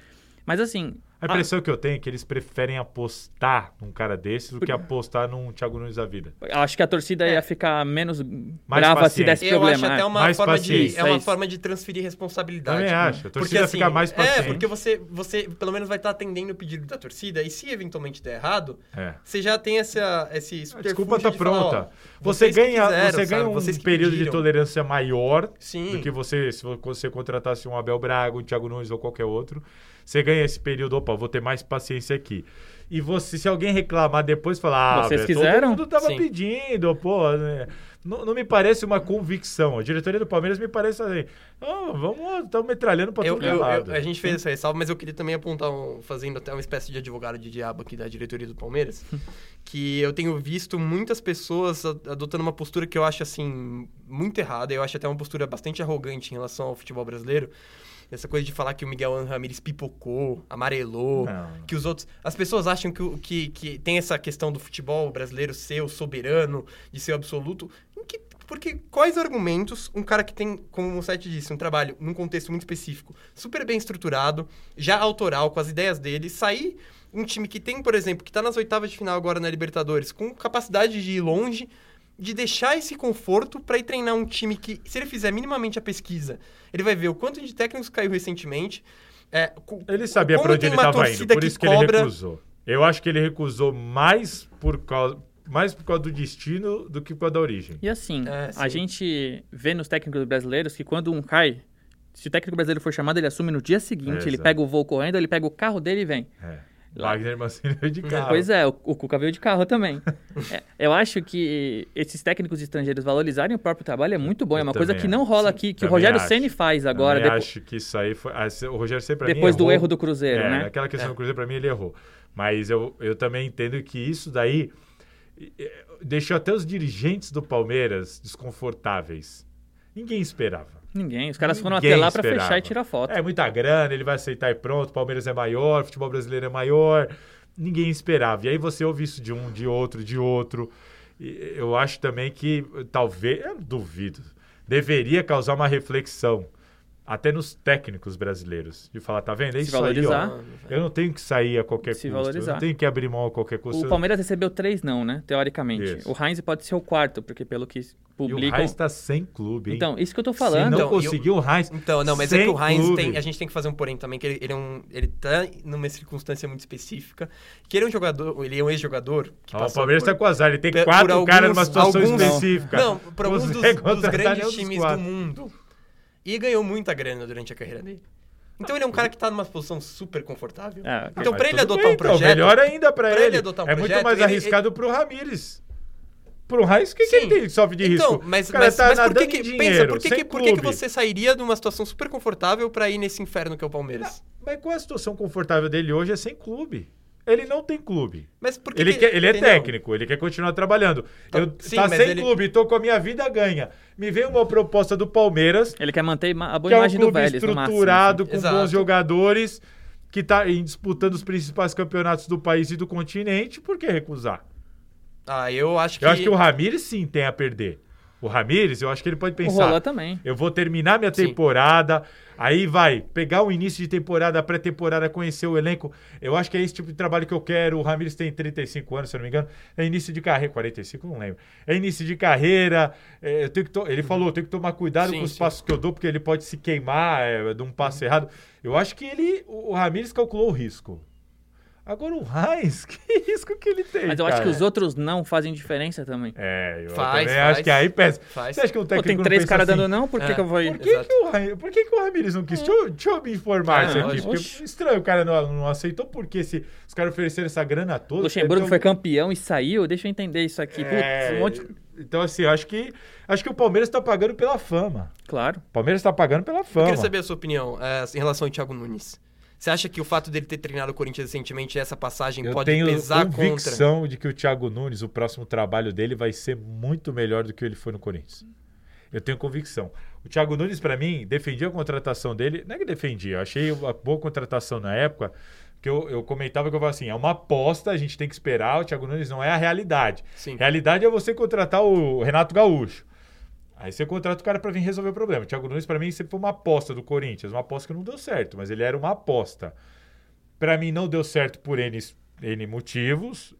Mas assim, A impressão que eu tenho é que eles preferem apostar num cara desses do que apostar num Thiago Nunes da vida. acho que a torcida ia ficar menos Mais brava se paciente. desse Eu problema. acho até é. uma Mais forma de é uma é forma de transferir responsabilidade. Também acho. A Porque torcida assim, fica mais paciente. é, porque você você pelo menos vai estar atendendo o pedido da torcida e se eventualmente der errado, É. você já tem essa esse A desculpa tá de falar, pronta. ó, você ganha, quiseram, você ganha sabe? um período de tolerância maior Sim. do que você se você contratasse um Abel Braga, um Thiago Nunes ou qualquer outro. Você ganha esse período, opa, vou ter mais paciência aqui. E você, se alguém reclamar depois, falar, ah, Vocês velho, quiseram? todo mundo tava Sim. pedindo, pô, né? Não, não me parece uma convicção. A diretoria do Palmeiras me parece assim, ah, vamos, estamos metralhando pra Eu, tudo eu- lado. eu- a gente fez essa ressalva, mas eu queria também apontar, um, fazendo até uma espécie de advogado de diabo aqui da diretoria do Palmeiras, que eu tenho visto muitas pessoas adotando uma postura que eu acho, assim, muito errada. Eu acho até uma postura bastante arrogante em relação ao futebol brasileiro. Essa coisa de falar que o Miguel Ramírez pipocou, amarelou, Não. que os outros... As pessoas acham que, que, que tem essa questão do futebol brasileiro ser o soberano, de ser o absoluto. Que- porque quais argumentos um cara que tem, como o site disse, um trabalho num contexto muito específico, super bem estruturado, já autoral, com as ideias dele, sair um time que tem, por exemplo, que tá nas oitavas de final agora na Libertadores, com capacidade de ir longe, de deixar esse conforto para ir treinar um time que, se ele fizer minimamente a pesquisa, ele vai ver o quanto de técnicos caiu recentemente. é, Ele sabia pra onde ele estava indo, por que isso que ele cobra- recusou. Eu acho que ele recusou mais por causa, mais por causa do destino do que por causa da origem. E assim, É, a gente vê nos técnicos brasileiros que quando um cai, se o técnico brasileiro for chamado, ele assume no dia seguinte, É, ele exato. pega o voo correndo, ele pega o carro dele e vem. É. Wagner Mancini veio de carro. Pois é, o, o Cuca veio de carro também. É, eu acho que esses técnicos estrangeiros valorizarem o próprio trabalho é muito bom. É Eu uma coisa que não acho. rola aqui, que o Rogério acho. Ceni faz agora, Também depo- acho que isso aí foi. ah, O Rogério sempre pra mim depois do errou. erro do Cruzeiro, é, né? Aquela questão É. do Cruzeiro, pra mim, ele errou. Mas eu, eu também entendo que isso daí deixou até os dirigentes do Palmeiras desconfortáveis. Ninguém esperava. Ninguém. Os caras foram até lá pra esperava. fechar e tirar foto. É muita grana, ele vai aceitar e pronto. Palmeiras é maior, futebol brasileiro é maior. Ninguém esperava. E aí você ouve isso de um, de outro, de outro. E eu acho também que talvez, eu duvido, deveria causar uma reflexão até nos técnicos brasileiros de falar, tá vendo? É Se isso aí, valorizar. ó. Eu não tenho que sair a qualquer Se custo. Eu valorizar. não tenho que abrir mão a qualquer custo. O Palmeiras recebeu três não, né? Teoricamente. Isso. O Heinz pode ser o quarto, porque pelo que E o publicam... Heinz tá sem clube, hein? Então, isso que eu tô Se falando. não Então, conseguiu o Heinz. Então, não, mas é que o Heinz clube. tem. A gente tem que fazer um porém também, que ele, ele é um. Ele tá numa circunstância muito específica. Que ele é um jogador, ele é um ex-jogador o Palmeiras por- tá com azar, ele tem por quatro alguns- caras numa situação alguns- específica. Não, por alguns dos, dos grandes times do quatro. mundo. E ganhou muita grana durante a carreira dele. Então ele é um cara que tá numa posição super confortável. É, então, Mas pra ele adotar bem, um então, projeto. melhor ainda pra, pra ele. ele adotar um é muito projeto, mais ele- arriscado pro Ramires. Pro Heinz, o que, que ele tem que sofre de Então, risco? mas, O mas, tá mas por que que, em pensa, dinheiro, por que, que, por que, que você sairia de uma situação super confortável pra ir nesse inferno que é o Palmeiras? Mas qual é a situação confortável dele hoje é sem clube. Ele não tem clube. Mas por que Ele, que- quer- ele é técnico, ele quer continuar trabalhando. Tá- Eu, sim, tá sem ele- clube, tô com a minha vida ganha. Me vem uma proposta do Palmeiras, Ele quer manter a boa que é um imagem do clube Vélez no máximo. assim. estruturado, com Exato. bons jogadores, que tá em- disputando os principais campeonatos do país e do continente, por que recusar? Ah, eu acho que. Eu acho que o Ramires sim tem a perder. O Ramires, eu acho que ele pode O pensar. Roland também. Eu vou terminar minha Sim. temporada, Aí vai pegar o início de temporada, pré-temporada, conhecer o elenco. Eu acho que é esse tipo de trabalho que eu quero. O Ramires tem 35 anos, se eu não me engano. É início de carreira. 45, não lembro. É início de carreira. é, eu tenho que to- Ele falou, eu tenho que tomar cuidado Sim, com os sim. passos que eu dou, porque ele pode se queimar é, de um passo errado. Eu acho que ele. O o Ramires calculou o risco. Agora o Heinz, que risco que ele tem? Mas eu acho cara? que os outros não fazem diferença também. É, eu Faz, também faz. acho que aí pesa. Faz. Você acha que o Pô, técnico tem não três caras assim, dando não, por que, É. que eu vou ir? Por que, Exato. que o, Ra- por que, que o Ramires não quis? Deixa eu, deixa eu me informar É, isso aqui. Porque Oxi. estranho, o cara não, não aceitou porque se os caras ofereceram essa grana toda. O Luxemburgo então- foi campeão e saiu, deixa eu entender isso aqui. É, Putz, um monte... Então, assim, eu acho que, acho que o Palmeiras tá pagando pela fama. Claro. O Palmeiras tá pagando pela Eu fama. queria saber a sua opinião é, em relação ao Thiago Nunes. Você acha que o fato dele ter treinado o Corinthians recentemente, essa passagem Eu pode tenho pesar contra? convicção de que o Thiago Nunes, o próximo trabalho dele, vai ser muito melhor do que ele foi no Corinthians. Eu tenho convicção. O Thiago Nunes, para mim, defendia a contratação dele. Não é que defendia, eu achei uma boa contratação na época, que eu, eu comentava que eu falava assim, é uma aposta, a gente tem que esperar, o Thiago Nunes não é a realidade. Sim. Realidade é você contratar o Renato Gaúcho. Aí você contrata o cara para vir resolver o problema. O Thiago Nunes, para mim, sempre foi uma aposta do Corinthians. Uma aposta que não deu certo, mas ele era uma aposta. Para mim, não deu certo por N, N motivos.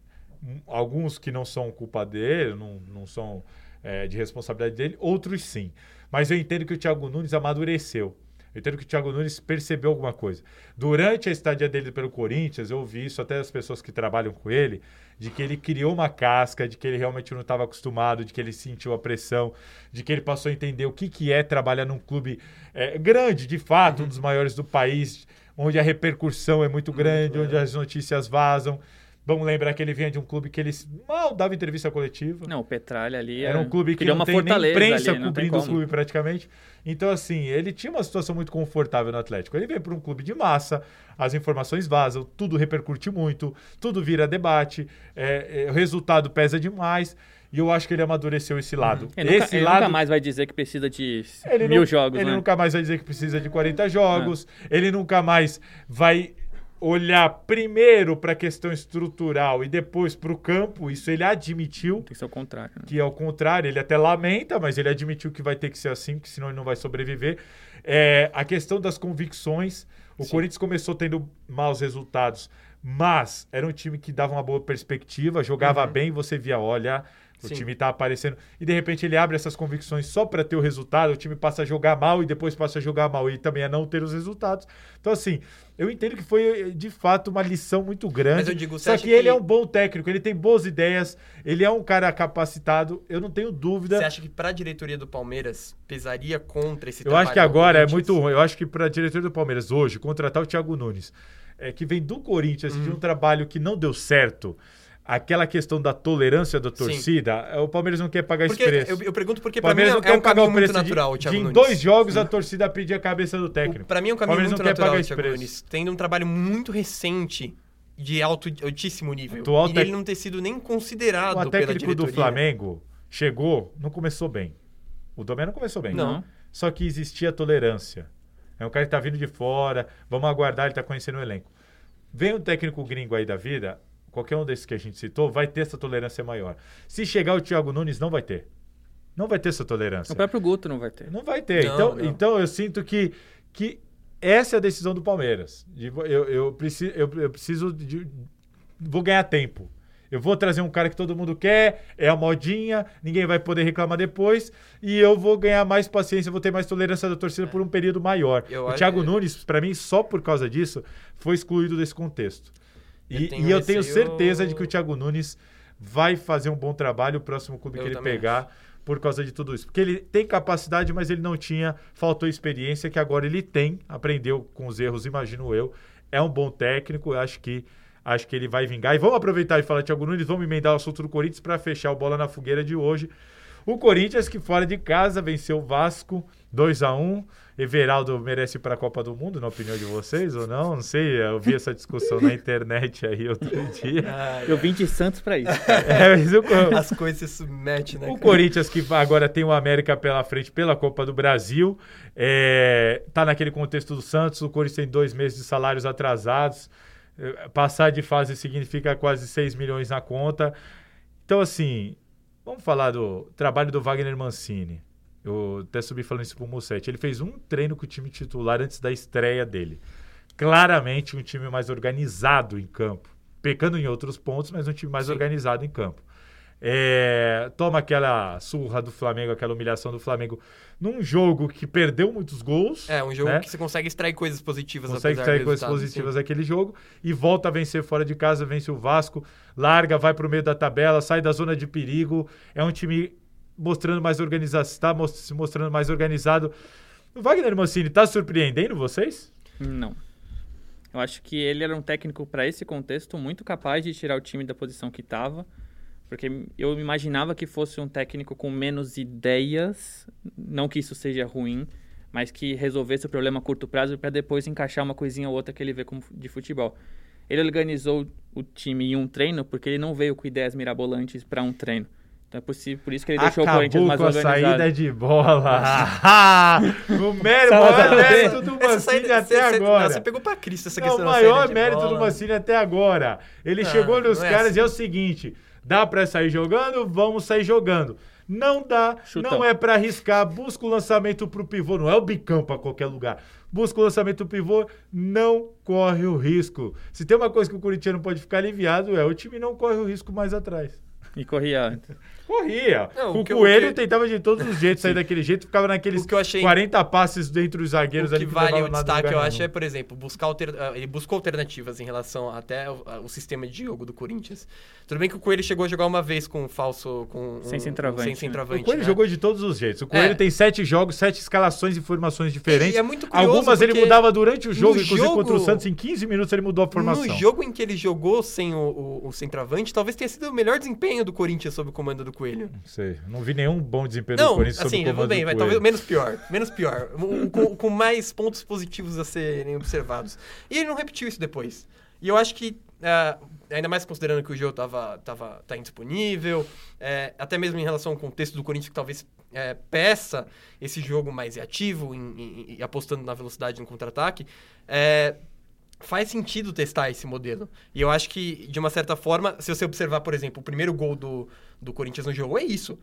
Alguns que não são culpa dele, não, não são é, de responsabilidade dele, outros sim. Mas eu entendo que o Thiago Nunes amadureceu. Eu entendo que o Thiago Nunes percebeu alguma coisa. Durante a estadia dele pelo Corinthians, eu ouvi isso até das pessoas que trabalham com ele, de que ele criou uma casca, de que ele realmente não estava acostumado, de que ele sentiu a pressão, de que ele passou a entender o que, que é trabalhar num clube é, grande, de fato, uhum. um dos maiores do país, onde a repercussão é muito grande, onde as notícias vazam. Vamos lembrar que ele vinha de um clube que ele mal dava entrevista coletiva. Não, o Petralha ali era, um clube que não uma tem nem imprensa ali, cobrindo o clube praticamente. Então, assim, ele tinha uma situação muito confortável no Atlético. Ele vem para um clube de massa, as informações vazam, tudo repercute muito, tudo vira debate, é, é, o resultado pesa demais. E eu acho que ele amadureceu esse lado. Uhum. Ele, esse nunca, lado... nunca mais vai dizer que precisa de ele mil não, jogos, Ele né? nunca mais vai dizer que precisa de 40 jogos. É. Ele nunca mais vai olhar primeiro para a questão estrutural e depois para o campo, isso ele admitiu. Tem que ser o contrário. Né? Que é o contrário, ele até lamenta, mas ele admitiu que vai ter que ser assim, porque senão ele não vai sobreviver. É, a questão das convicções, o Sim. Corinthians começou tendo maus resultados, mas era um time que dava uma boa perspectiva, jogava uhum. bem, você via, olha, o Sim. time está aparecendo. E de repente ele abre essas convicções só para ter o resultado, o time passa a jogar mal e depois passa a jogar mal e também a não ter os resultados. Então, assim, eu entendo que foi de fato uma lição muito grande. Mas eu digo, só que, que, ele é um bom técnico, ele tem boas ideias, ele é um cara capacitado, eu não tenho dúvida. Você acha que para a diretoria do Palmeiras pesaria contra esse Eu acho que agora é muito ruim. Eu acho que para a diretoria do Palmeiras hoje, contratar o Thiago Nunes, é, que vem do Corinthians, hum. de um trabalho que não deu certo aquela questão da tolerância da torcida, Sim. o Palmeiras não quer pagar porque esse preço. Eu, eu pergunto porque para mim é, é um caminho muito natural, de, de em dois jogos a torcida pedir a cabeça do técnico. Para mim é um caminho muito natural, Thiago Nunes, tendo um trabalho muito recente de alto, altíssimo nível. Atual e ele não ter sido nem considerado o técnico do Flamengo chegou, não começou bem. O Domé não começou bem. Não. Só que existia tolerância. É um cara que tá vindo de fora, vamos aguardar, ele tá conhecendo o elenco. Vem um técnico gringo aí da vida, qualquer um desses que a gente citou, vai ter essa tolerância maior. Se chegar o Thiago Nunes, não vai ter. Não vai ter essa tolerância. O próprio Guto não vai ter. Não vai ter. Não, então, não. então eu sinto que, que essa é a decisão do Palmeiras. Eu, eu, preciso, eu, eu preciso de. Vou ganhar tempo. Eu vou trazer um cara que todo mundo quer, é a modinha, ninguém vai poder reclamar depois, e eu vou ganhar mais paciência, vou ter mais tolerância da torcida é. por um período maior. Eu o Thiago. Nunes, para mim, só por causa disso, foi excluído desse contexto. E eu tenho, e eu tenho certeza de que o Thiago Nunes vai fazer um bom trabalho o próximo clube eu que ele pegar. Acho. Por causa de tudo isso. Porque ele tem capacidade, mas ele não tinha, faltou experiência, que agora ele tem, aprendeu com os erros, imagino eu. É um bom técnico, acho que acho que ele vai vingar. E vamos aproveitar e falar Thiago Nunes, vamos emendar o assunto do Corinthians para fechar o bola na fogueira de hoje. O Corinthians, que fora de casa, venceu o Vasco 2 a 1 Everaldo merece ir para a Copa do Mundo, na opinião de vocês, ou não? Não sei, eu vi essa discussão na internet aí outro dia. Ah, eu vim de Santos para isso. É, As coisas se submetem, né? O Corinthians, que agora tem o América pela frente pela Copa do Brasil, é, tá naquele contexto do Santos, o Corinthians tem dois meses de salários atrasados, é, passar de fase significa quase 6 milhões na conta. Então, assim, vamos falar do trabalho do Wagner Mancini. Eu até subi falando isso pro Musset. Ele fez um treino com o time titular antes da estreia dele. Claramente um time mais organizado em campo. Pecando em outros pontos, mas um time mais Sim. organizado em campo. É, toma aquela surra do Flamengo, aquela humilhação do Flamengo num jogo que perdeu muitos gols. É, um jogo né? que você consegue extrair coisas positivas. Consegue extrair coisas positivas sim. daquele jogo e volta a vencer fora de casa, vence o Vasco, larga, vai para o meio da tabela, sai da zona de perigo. É um time mostrando mais organização, está se mostrando mais organizado. O Wagner Mancini está surpreendendo vocês? Não. Eu acho que ele era um técnico para esse contexto muito capaz de tirar o time da posição que estava, porque eu imaginava que fosse um técnico com menos ideias, não que isso seja ruim, mas que resolvesse o problema a curto prazo para depois encaixar uma coisinha ou outra que ele vê como de futebol. Ele organizou o time em um treino porque ele não veio com ideias mirabolantes para um treino. Então é possível, por isso que ele deixou Acabou o Corinthians mais com a organizado. saída de bola. o mérito, o maior mérito do Essa Mancini saída- até cê- cê- agora. não, Você pegou pra Cristo essa questão o da saída maior mérito bola. do Mancini até agora. Ele Não, chegou nos é caras assim. e é o seguinte: dá pra sair jogando? Vamos sair jogando. Não dá, Chutão. não é pra arriscar. Busca o lançamento pro pivô, não é o bicão pra qualquer lugar. Busca o lançamento pro pivô, não corre o risco. Se tem uma coisa que o Corinthians não pode ficar aliviado, é o time não corre o risco mais atrás. E corria antes. Corria. Não, o o eu- Coelho o que- tentava de todos os jeitos sair daquele jeito, ficava naqueles O que eu achei- 40 passes dentro dos zagueiros O ali que vale o destaque, eu acho, é, por exemplo, buscar alter... ah, ele buscou alternativas em relação até o, a- o sistema de jogo do Corinthians. Tudo bem que o Coelho chegou a jogar uma vez com um falso... Com Sem um- centroavante, Sem né? centroavante, O Coelho né? jogou de todos os jeitos. O Coelho É. tem sete jogos, sete escalações e formações diferentes. E é muito curioso Algumas ele mudava durante o jogo, inclusive jogo- contra o Santos, em 15 minutos ele mudou a formação. No jogo em que ele jogou sem o, o, o centroavante, talvez tenha sido o melhor desempenho do Corinthians sob o comando do Coelho. Não sei, não vi nenhum bom desempenho do Não, Corinthians sob assim, o comando bem, do Coelho. talvez menos pior. Menos pior. Um- com, com mais pontos positivos a serem observados. E ele não repetiu isso depois. E eu acho que, ah, ainda mais considerando que o jogo tava, tava, tá indisponível, é, até mesmo em relação ao contexto do Corinthians, que talvez é, peça esse jogo mais e apostando na velocidade no contra-ataque, é, faz sentido testar esse modelo. E eu acho que, de uma certa forma, se você observar, por exemplo, o primeiro gol do, do Corinthians no jogo é isso.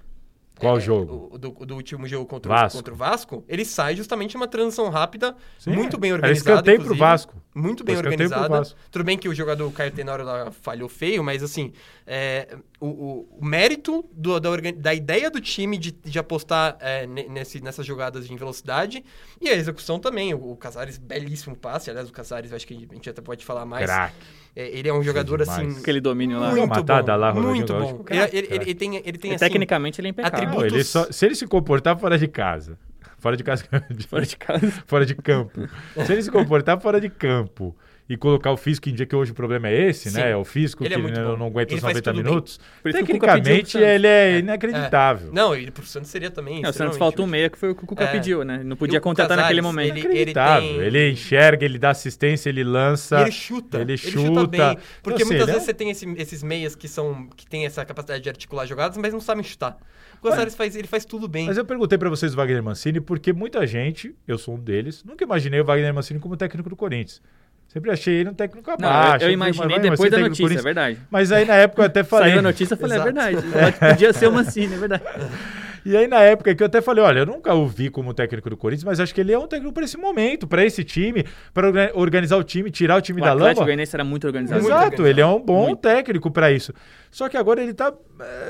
Qual É, jogo? o- do, do último jogo contra, Vasco. Contra o Vasco, ele sai justamente uma transição rápida, Sim, muito bem era organizada. escanteio pro inclusive. Vasco. Muito bem organizada. Tudo bem que o jogador Caio Tenório lá falhou feio, mas assim, é, o, o- o mérito do- da, da ideia do time de, de apostar é, ne- nesse, nessas jogadas em velocidade e a execução também. O, o Casares, belíssimo passe. Aliás, o Casares, acho que a gente até pode falar mais. Craque. É, ele é um jogador demais. assim. Aquele domínio lá. Muito matada bom, lá, muito bom. Ele, ele- ele tem, ele tem E assim, tecnicamente ele é impecável. Não, atributos- ele só- se ele se comportar fora de casa, fora de casa, Fora de casa. fora de campo, se ele se comportar fora de campo e colocar o físico em dia que hoje o problema é esse, Sim. né? É o físico Ele é que muito não, bom. não aguenta Ele os faz 90 tudo bem. minutos. Tecnicamente ele é, É. inacreditável. Não, e pro Santos seria também. É, o Santos faltou um meia que foi o que o Cuca É. pediu, né? Não podia o contratar Casares, naquele momento. ele- Inacreditável. tem- Ele enxerga, ele dá assistência, ele lança. E ele chuta. Ele chuta, chuta. bem. Porque Então, assim, muitas ele é vezes você tem esse- esses meias que são que têm essa capacidade de articular jogadas, mas não sabem chutar. O Casares faz, ele faz tudo bem. Mas eu perguntei pra vocês o Wagner Mancini porque muita gente, eu sou um deles, nunca imaginei o Wagner Mancini como técnico do Corinthians. Sempre achei ele um técnico Não, abaixo. eu, eu sempre imaginei "Mas depois é da notícia, é Corinthians?" verdade. Mas aí na época eu até falei. Saiu a notícia, eu falei, é Exato. verdade. Podia ser o Mancini, é verdade. E aí, na época que eu até falei, olha, eu nunca o vi como técnico do Corinthians, mas acho que ele é um técnico para esse momento, para esse time, para organizar o time, tirar o time O da Atlético lama. Goianiense era muito organizado. Muito Exato, organizado. ele é um bom Muito. técnico para isso. Só que agora ele tá.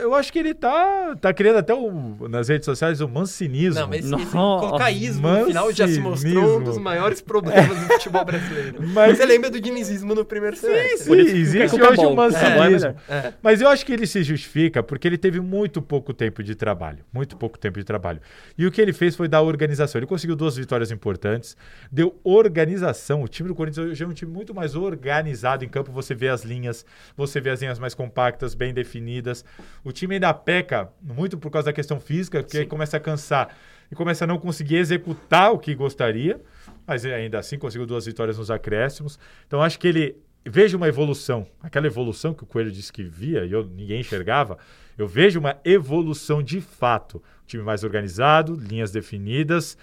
Eu acho que ele tá. Tá criando até o, nas redes sociais o mancinismo. Não, mas esse, cocaísmo no final já se mostrou um dos maiores problemas do futebol brasileiro. Mas- Você lembra do dinizismo no primeiro semestre? Sim, Por isso que existe é hoje bom. um é é mancinismo. melhor. É. Mas eu acho que ele se justifica porque ele teve muito pouco tempo de trabalho. Muito pouco tempo de trabalho. E o que ele fez foi dar organização. Ele conseguiu duas vitórias importantes, deu organização. O time do Corinthians hoje é um time muito mais organizado em campo. Você vê as linhas, você vê as linhas mais compactas, bem definidas. O time ainda peca muito por causa da questão física, porque Sim. aí começa a cansar e começa a não conseguir executar o que gostaria. Mas ainda assim conseguiu duas vitórias nos acréscimos. Então acho que ele vejo uma evolução, aquela evolução que o Coelho disse que via e eu, ninguém enxergava, eu vejo uma evolução de fato. Time mais organizado, linhas definidas,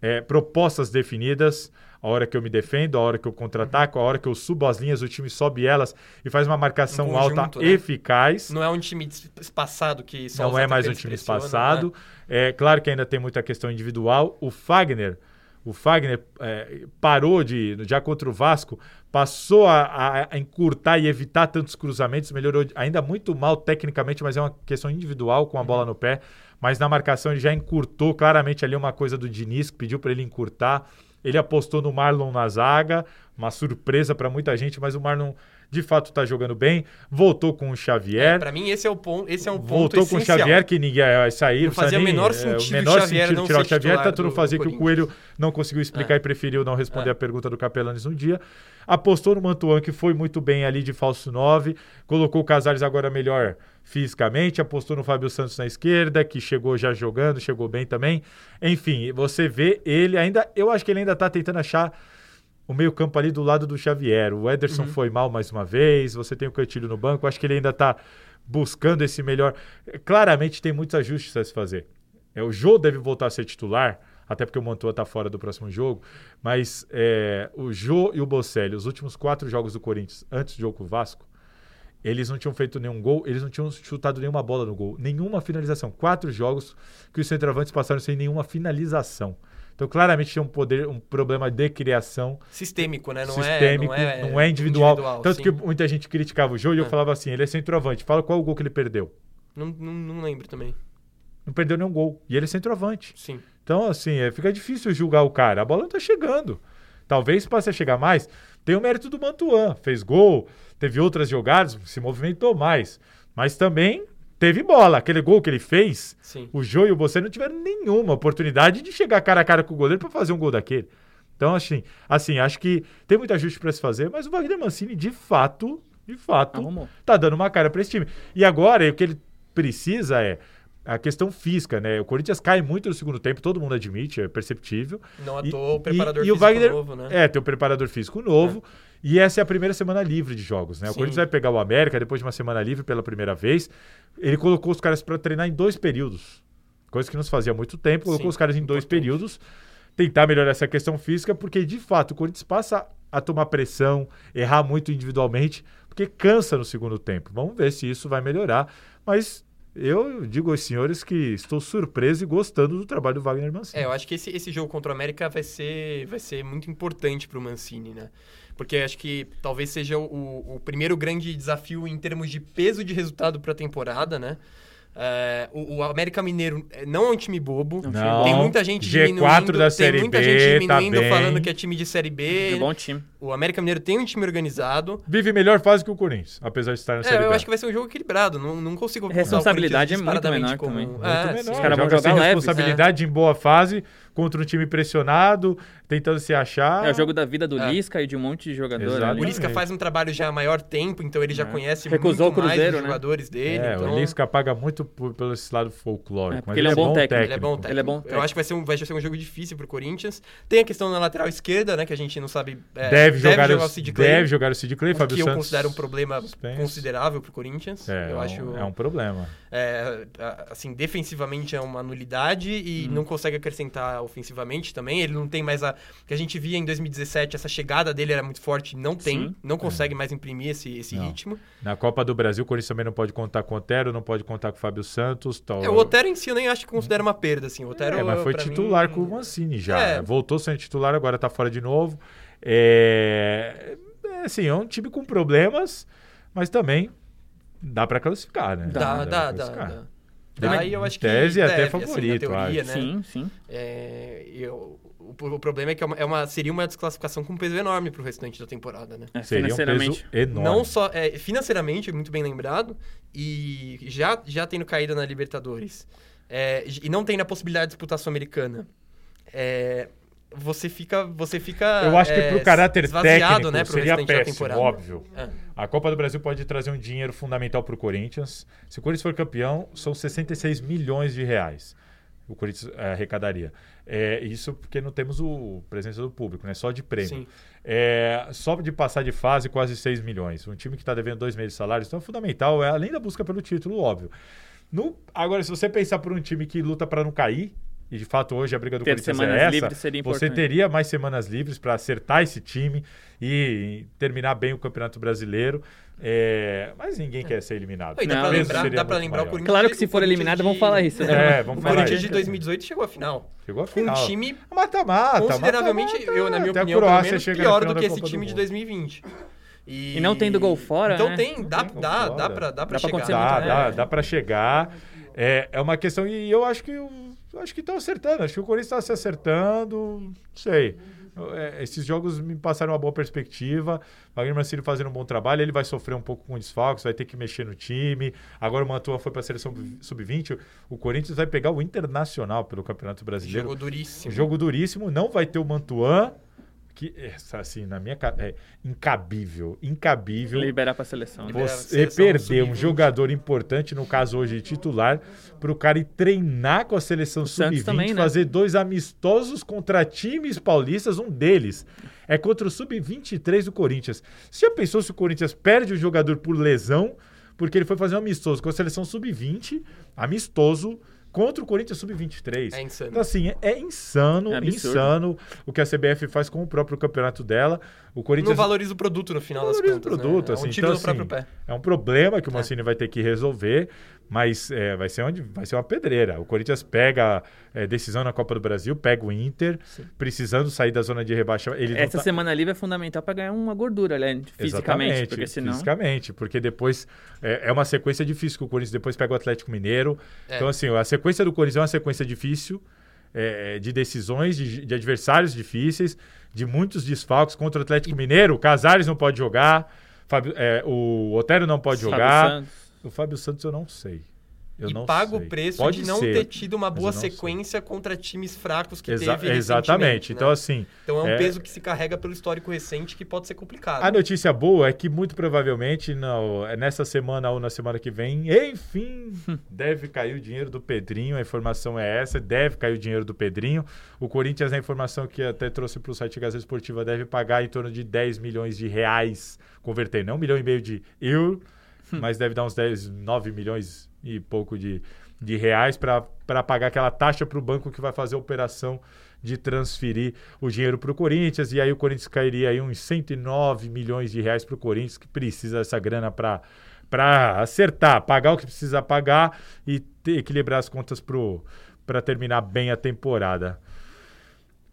é, propostas definidas, a hora que eu me defendo, a hora que eu contra-ataco, a hora que eu subo as linhas, o time sobe elas e faz uma marcação Um conjunto, alta né? eficaz. Não é um time espaçado que só Não é mais um time pressionam, espaçado. né? É claro que ainda tem muita questão individual. O Fagner, o Fagner é, parou de, já contra o Vasco, passou a, a- a encurtar e evitar tantos cruzamentos, melhorou ainda muito mal tecnicamente, mas é uma questão individual com a bola no pé. Mas na marcação ele já encurtou claramente ali uma coisa do Diniz, que pediu para ele encurtar. Ele apostou no Marlon na zaga, uma surpresa para muita gente, mas o Marlon de fato está jogando bem. Voltou com o Xavier. Pra mim, esse é o ponto, esse é um ponto Voltou com o essencial. Xavier, que ninguém vai sair. Não fazia o menor é, sentido o menor o Xavier sentido não tirar o Xavier, tanto não do- fazer que o. Coelho não conseguiu explicar É. e preferiu não responder É. a pergunta do Capelanes no dia. Apostou no Mantuan, que foi muito bem ali de falso 9. Colocou o Casares agora melhor fisicamente. Apostou no Fábio Santos na esquerda, que chegou já jogando, chegou bem também. Enfim, você vê ele ainda. Eu acho que ele ainda está tentando achar o meio-campo ali do lado do Xavier. O Ederson Uhum. foi mal mais uma vez. Você tem o Cantilho no banco. Acho que ele ainda está buscando esse melhor. Claramente tem muitos ajustes a se fazer. É, o Jô deve voltar a ser titular, até porque o Mantua está fora do próximo jogo. Mas é, o Jô e o Bocelli, os últimos quatro jogos do Corinthians, antes do jogo com o Vasco, eles não tinham feito nenhum gol, eles não tinham chutado nenhuma bola no gol, nenhuma finalização. Quatro jogos que os centroavantes passaram sem nenhuma finalização. Então, claramente tinha um poder, um problema de criação. Sistêmico, né? Não, é- sistêmico, é, não, é, não é individual. individual Tanto sim. que muita gente criticava o jogo e eu é. falava assim: ele é centroavante. Fala qual o gol que ele perdeu. Não, não, não lembro também. Não perdeu nenhum gol. E ele é centroavante. Sim. Então, assim, é, fica difícil julgar o cara. A bola não tá chegando. Talvez passe a chegar mais. Tem o mérito do Mantuan. Fez gol, teve outras jogadas, se movimentou mais. Mas também teve bola. Aquele gol que ele fez, Sim. o Jô e o Bolsonaro não tiveram nenhuma oportunidade de chegar cara a cara com o goleiro para fazer um gol daquele. Então, assim, assim, acho que tem muito ajuste para se fazer, mas o Wagner Mancini, de fato, de fato, Arrumou. tá dando uma cara para esse time. E agora, o que ele precisa é a questão física, né? O Corinthians cai muito no segundo tempo, todo mundo admite, é perceptível. Não à toa o preparador e, físico e o Wagner, novo, né? É, tem o preparador físico novo. É. E essa é a primeira semana livre de jogos, né? Sim. O Corinthians vai pegar o América depois de uma semana livre pela primeira vez. Ele colocou os caras para treinar em dois períodos. Coisa que não se fazia há muito tempo, colocou Sim, os caras em dois períodos. Tentar melhorar essa questão física, porque de fato o Corinthians passa a tomar pressão, errar muito individualmente, porque cansa no segundo tempo. Vamos ver se isso vai melhorar. Mas eu digo aos senhores que estou surpreso e gostando do trabalho do Wagner Mancini. É, eu acho que esse, esse jogo contra o América vai ser, vai ser muito importante para o Mancini, né? Porque acho que talvez seja o, o primeiro grande desafio em termos de peso de resultado para a temporada, né? É, o, o, América Mineiro é, não é um time bobo. Não, tem muita gente G4 diminuindo. Da série tem muita B, gente diminuindo tá falando que é time de Série B. É bom time. O América Mineiro tem um time organizado. Vive melhor fase que o Corinthians, apesar de estar na é, Série B. Eu acho que vai ser um jogo equilibrado. Não, não consigo. A responsabilidade é muito menor como... também. Muito é, menor. Os caras vão jogar leve. responsabilidade em boa fase contra um time pressionado, tentando se achar. É o jogo da vida do é. Lisca e de um monte de jogadores. O Lisca faz um trabalho já há maior tempo, então ele já é. conhece Recusou muito o Cruzeiro, mais os né? jogadores dele. É, então... o Lisca paga muito por, pelo esse lado folclórico. É, porque ele, é, bom técnico. Ele é bom técnico. Ele é bom técnico. Eu acho que vai ser, um, vai ser um jogo difícil pro Corinthians. Tem a questão na lateral esquerda, né, que a gente não sabe... É, deve, jogar, jogar o Sid Clay. Deve jogar o Sid Clay, Fábio que Santos. eu considero um problema suspense. considerável pro Corinthians. É, eu é acho, um, é um problema. É, assim, defensivamente é uma nulidade e hum. não consegue acrescentar ofensivamente também. Ele não tem mais a. que a gente via em 2017, essa chegada dele era muito forte. Não tem, Sim. não consegue é. mais imprimir esse, esse ritmo. Na Copa do Brasil, o Corinthians também não pode contar com o Otero, não pode contar com o Fábio Santos. Tal. É, o Otero em si eu nem acho que considera uma perda, assim. O Otero, é, mas foi titular mim... com o Mancini já. É. Voltou sendo titular, agora tá fora de novo. É, é assim, é um time com problemas, mas também dá para classificar, né? Dá, dá, dá. dá, dá. Daí eu acho que. Tese é até assim, favorito, assim, teoria, né? Sim, sim. É, eu, o, o, problema é que é uma, é uma, seria uma desclassificação com um peso enorme pro restante da temporada, né? É, seria um peso enorme. Não só é, financeiramente, muito bem lembrado, e já, já tendo caído na Libertadores. É, e não tendo a possibilidade de disputar a Sul-Americana. É, você fica, você fica. Eu acho que pro caráter técnico né, pro seria péssimo, óbvio. É. A Copa do Brasil pode trazer um dinheiro fundamental para o Corinthians. Se o Corinthians for campeão, são 66 milhões de reais. O Corinthians é, arrecadaria. É, isso porque não temos o presença do público, né? Só de prêmio. É, só de passar de fase, quase 6 milhões. Um time que está devendo dois meses de salário, então é fundamental, é, além da busca pelo título, óbvio. No, agora, se você pensar por um time que luta para não cair, e de fato hoje a briga do Ter Corinthians é essa, você teria mais semanas livres para acertar esse time e terminar bem o Campeonato Brasileiro. É, mas ninguém quer ser eliminado. Oi, dá para lembrar, dá pra lembrar o Corinthians. Claro que se for eliminado, de... vamos falar isso. Né? É, vamos o Corinthians de 2018 chegou à final. Chegou à final. Com um time mata-mata. Consideravelmente, mata, eu, na minha opinião, pelo menos, pior do que esse time de 2020. E... e... não tendo gol fora, Então né? tem, dá, tem dá, dá, pra, dá pra dá chegar. Pra dá, dá, dá pra chegar. É, é uma questão, e eu acho que eu, acho que estão acertando. Acho que o Corinthians está se acertando. Não sei. É, esses jogos me passaram uma boa perspectiva. O Wagner Mancini fazendo um bom trabalho. Ele vai sofrer um pouco com desfalques, vai ter que mexer no time. Agora o Mantua foi para a seleção sub-20. O Corinthians vai pegar o Internacional pelo Campeonato Brasileiro. Jogo duríssimo. Jogo duríssimo. Não vai ter o Mantuan que assim na minha é incabível, incabível liberar para a seleção. Você perder um jogador importante, no caso hoje titular, para o cara ir treinar com a seleção sub-20, né? fazer dois amistosos contra times paulistas, um deles é contra o sub-23 do Corinthians. Você já pensou se o Corinthians perde um jogador por lesão? porque ele foi fazer um amistoso com a seleção sub-20, amistoso contra o Corinthians Sub-23. É insano. Então, assim, é, é insano, É insano o que a CBF faz com o próprio campeonato dela. O Corinthians Não valoriza o produto no final das valoriza o contas. produto, né? assim, é um tiro então, no próprio assim, pé. É um problema que o É. Mancini vai ter que resolver, mas é, vai, ser onde, vai ser uma pedreira. O Corinthians pega é, decisão na Copa do Brasil, pega o Inter, precisando sair da zona de rebaixamento. Ele Essa tá- semana livre é fundamental para ganhar uma gordura, né? Fisicamente, Exatamente, porque senão... fisicamente, porque depois é, é uma sequência difícil que o Corinthians depois pega o Atlético Mineiro. É. Então, assim, a sequência do Corinthians é uma sequência difícil, é, de decisões, de, de adversários difíceis, de muitos desfalques contra o Atlético Mineiro. O Casares não pode jogar, Fábio- é, o Otero não pode Fábio jogar. Santos. O Fábio Santos eu não sei. Eu e paga o preço Pode de não ser, ter tido uma boa não sei. sequência contra times fracos que Exa- teve exatamente. Então, né? assim, Então é um é- peso que se carrega pelo histórico recente que pode ser complicado. A notícia boa é que muito provavelmente não, é nessa semana ou na semana que vem, enfim, deve cair o dinheiro do Pedrinho. A informação é essa, deve cair o dinheiro do Pedrinho. O Corinthians, a informação que até trouxe para o site Gazeta Esportiva, deve pagar em torno de 10 milhões de reais, converter, não um milhão e meio de euro, mas deve dar uns 10, 9 milhões e pouco de, de reais para pagar aquela taxa para o banco que vai fazer a operação de transferir o dinheiro para o Corinthians. E aí o Corinthians cairia aí uns 109 milhões de reais para o Corinthians, que precisa dessa grana para para acertar, pagar o que precisa pagar e equilibrar as contas para terminar bem a temporada.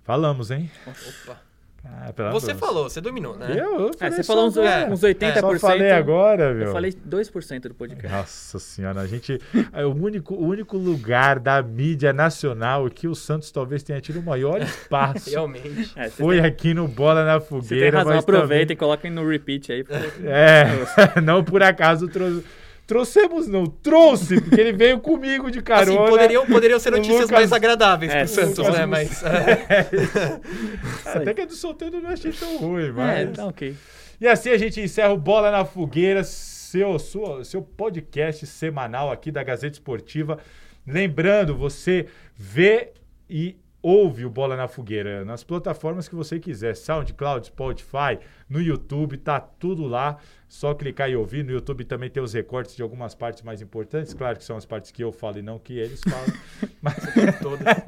Falamos, hein? Opa. Ah, Você amor. falou, você dominou, né? Eu, eu É, falei você falou uns, uns 80%. Só falei agora, meu. Eu falei 2% do podcast. Nossa senhora, a gente. É o único, o único lugar da mídia nacional que o Santos talvez tenha tido o maior espaço. Realmente. É, Foi tem, aqui no Bola na você tem Fogueira. razão, mas aproveitem e coloquem no repeat aí. porque- também- É, não por acaso trouxe. Trouxemos, não, trouxe, porque ele veio comigo de Assim, carona. poderiam, poderiam ser notícias Lucas- mais agradáveis É, pro Santos, Lucas né? Mas. é, Até que a do solteiro eu não achei tão ruim, É, mas. tá ok. E assim a gente encerra o Bola na Fogueira, seu, sua, seu podcast semanal aqui da Gazeta Esportiva. Lembrando, você vê e ouve o Bola na Fogueira nas plataformas que você quiser, SoundCloud, Spotify, no YouTube, tá tudo lá. Só clicar e ouvir. No YouTube também tem os recortes de algumas partes mais importantes. Claro que são as partes que eu falo e não que eles falam. Mas...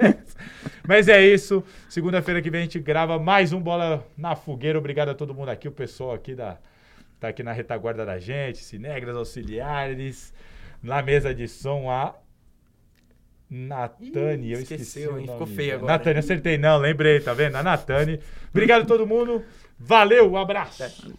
Mas é isso. Segunda-feira que vem a gente grava mais um Bola na Fogueira. Obrigado a todo mundo aqui, o pessoal aqui da tá aqui na retaguarda da gente, Sinegras auxiliares, na mesa de som a Natane, Ih, eu esqueci esqueceu, o hein? Ficou feio agora, Natane, acertei não, lembrei, tá vendo? A Natane. Obrigado a todo mundo. Valeu, um abraço.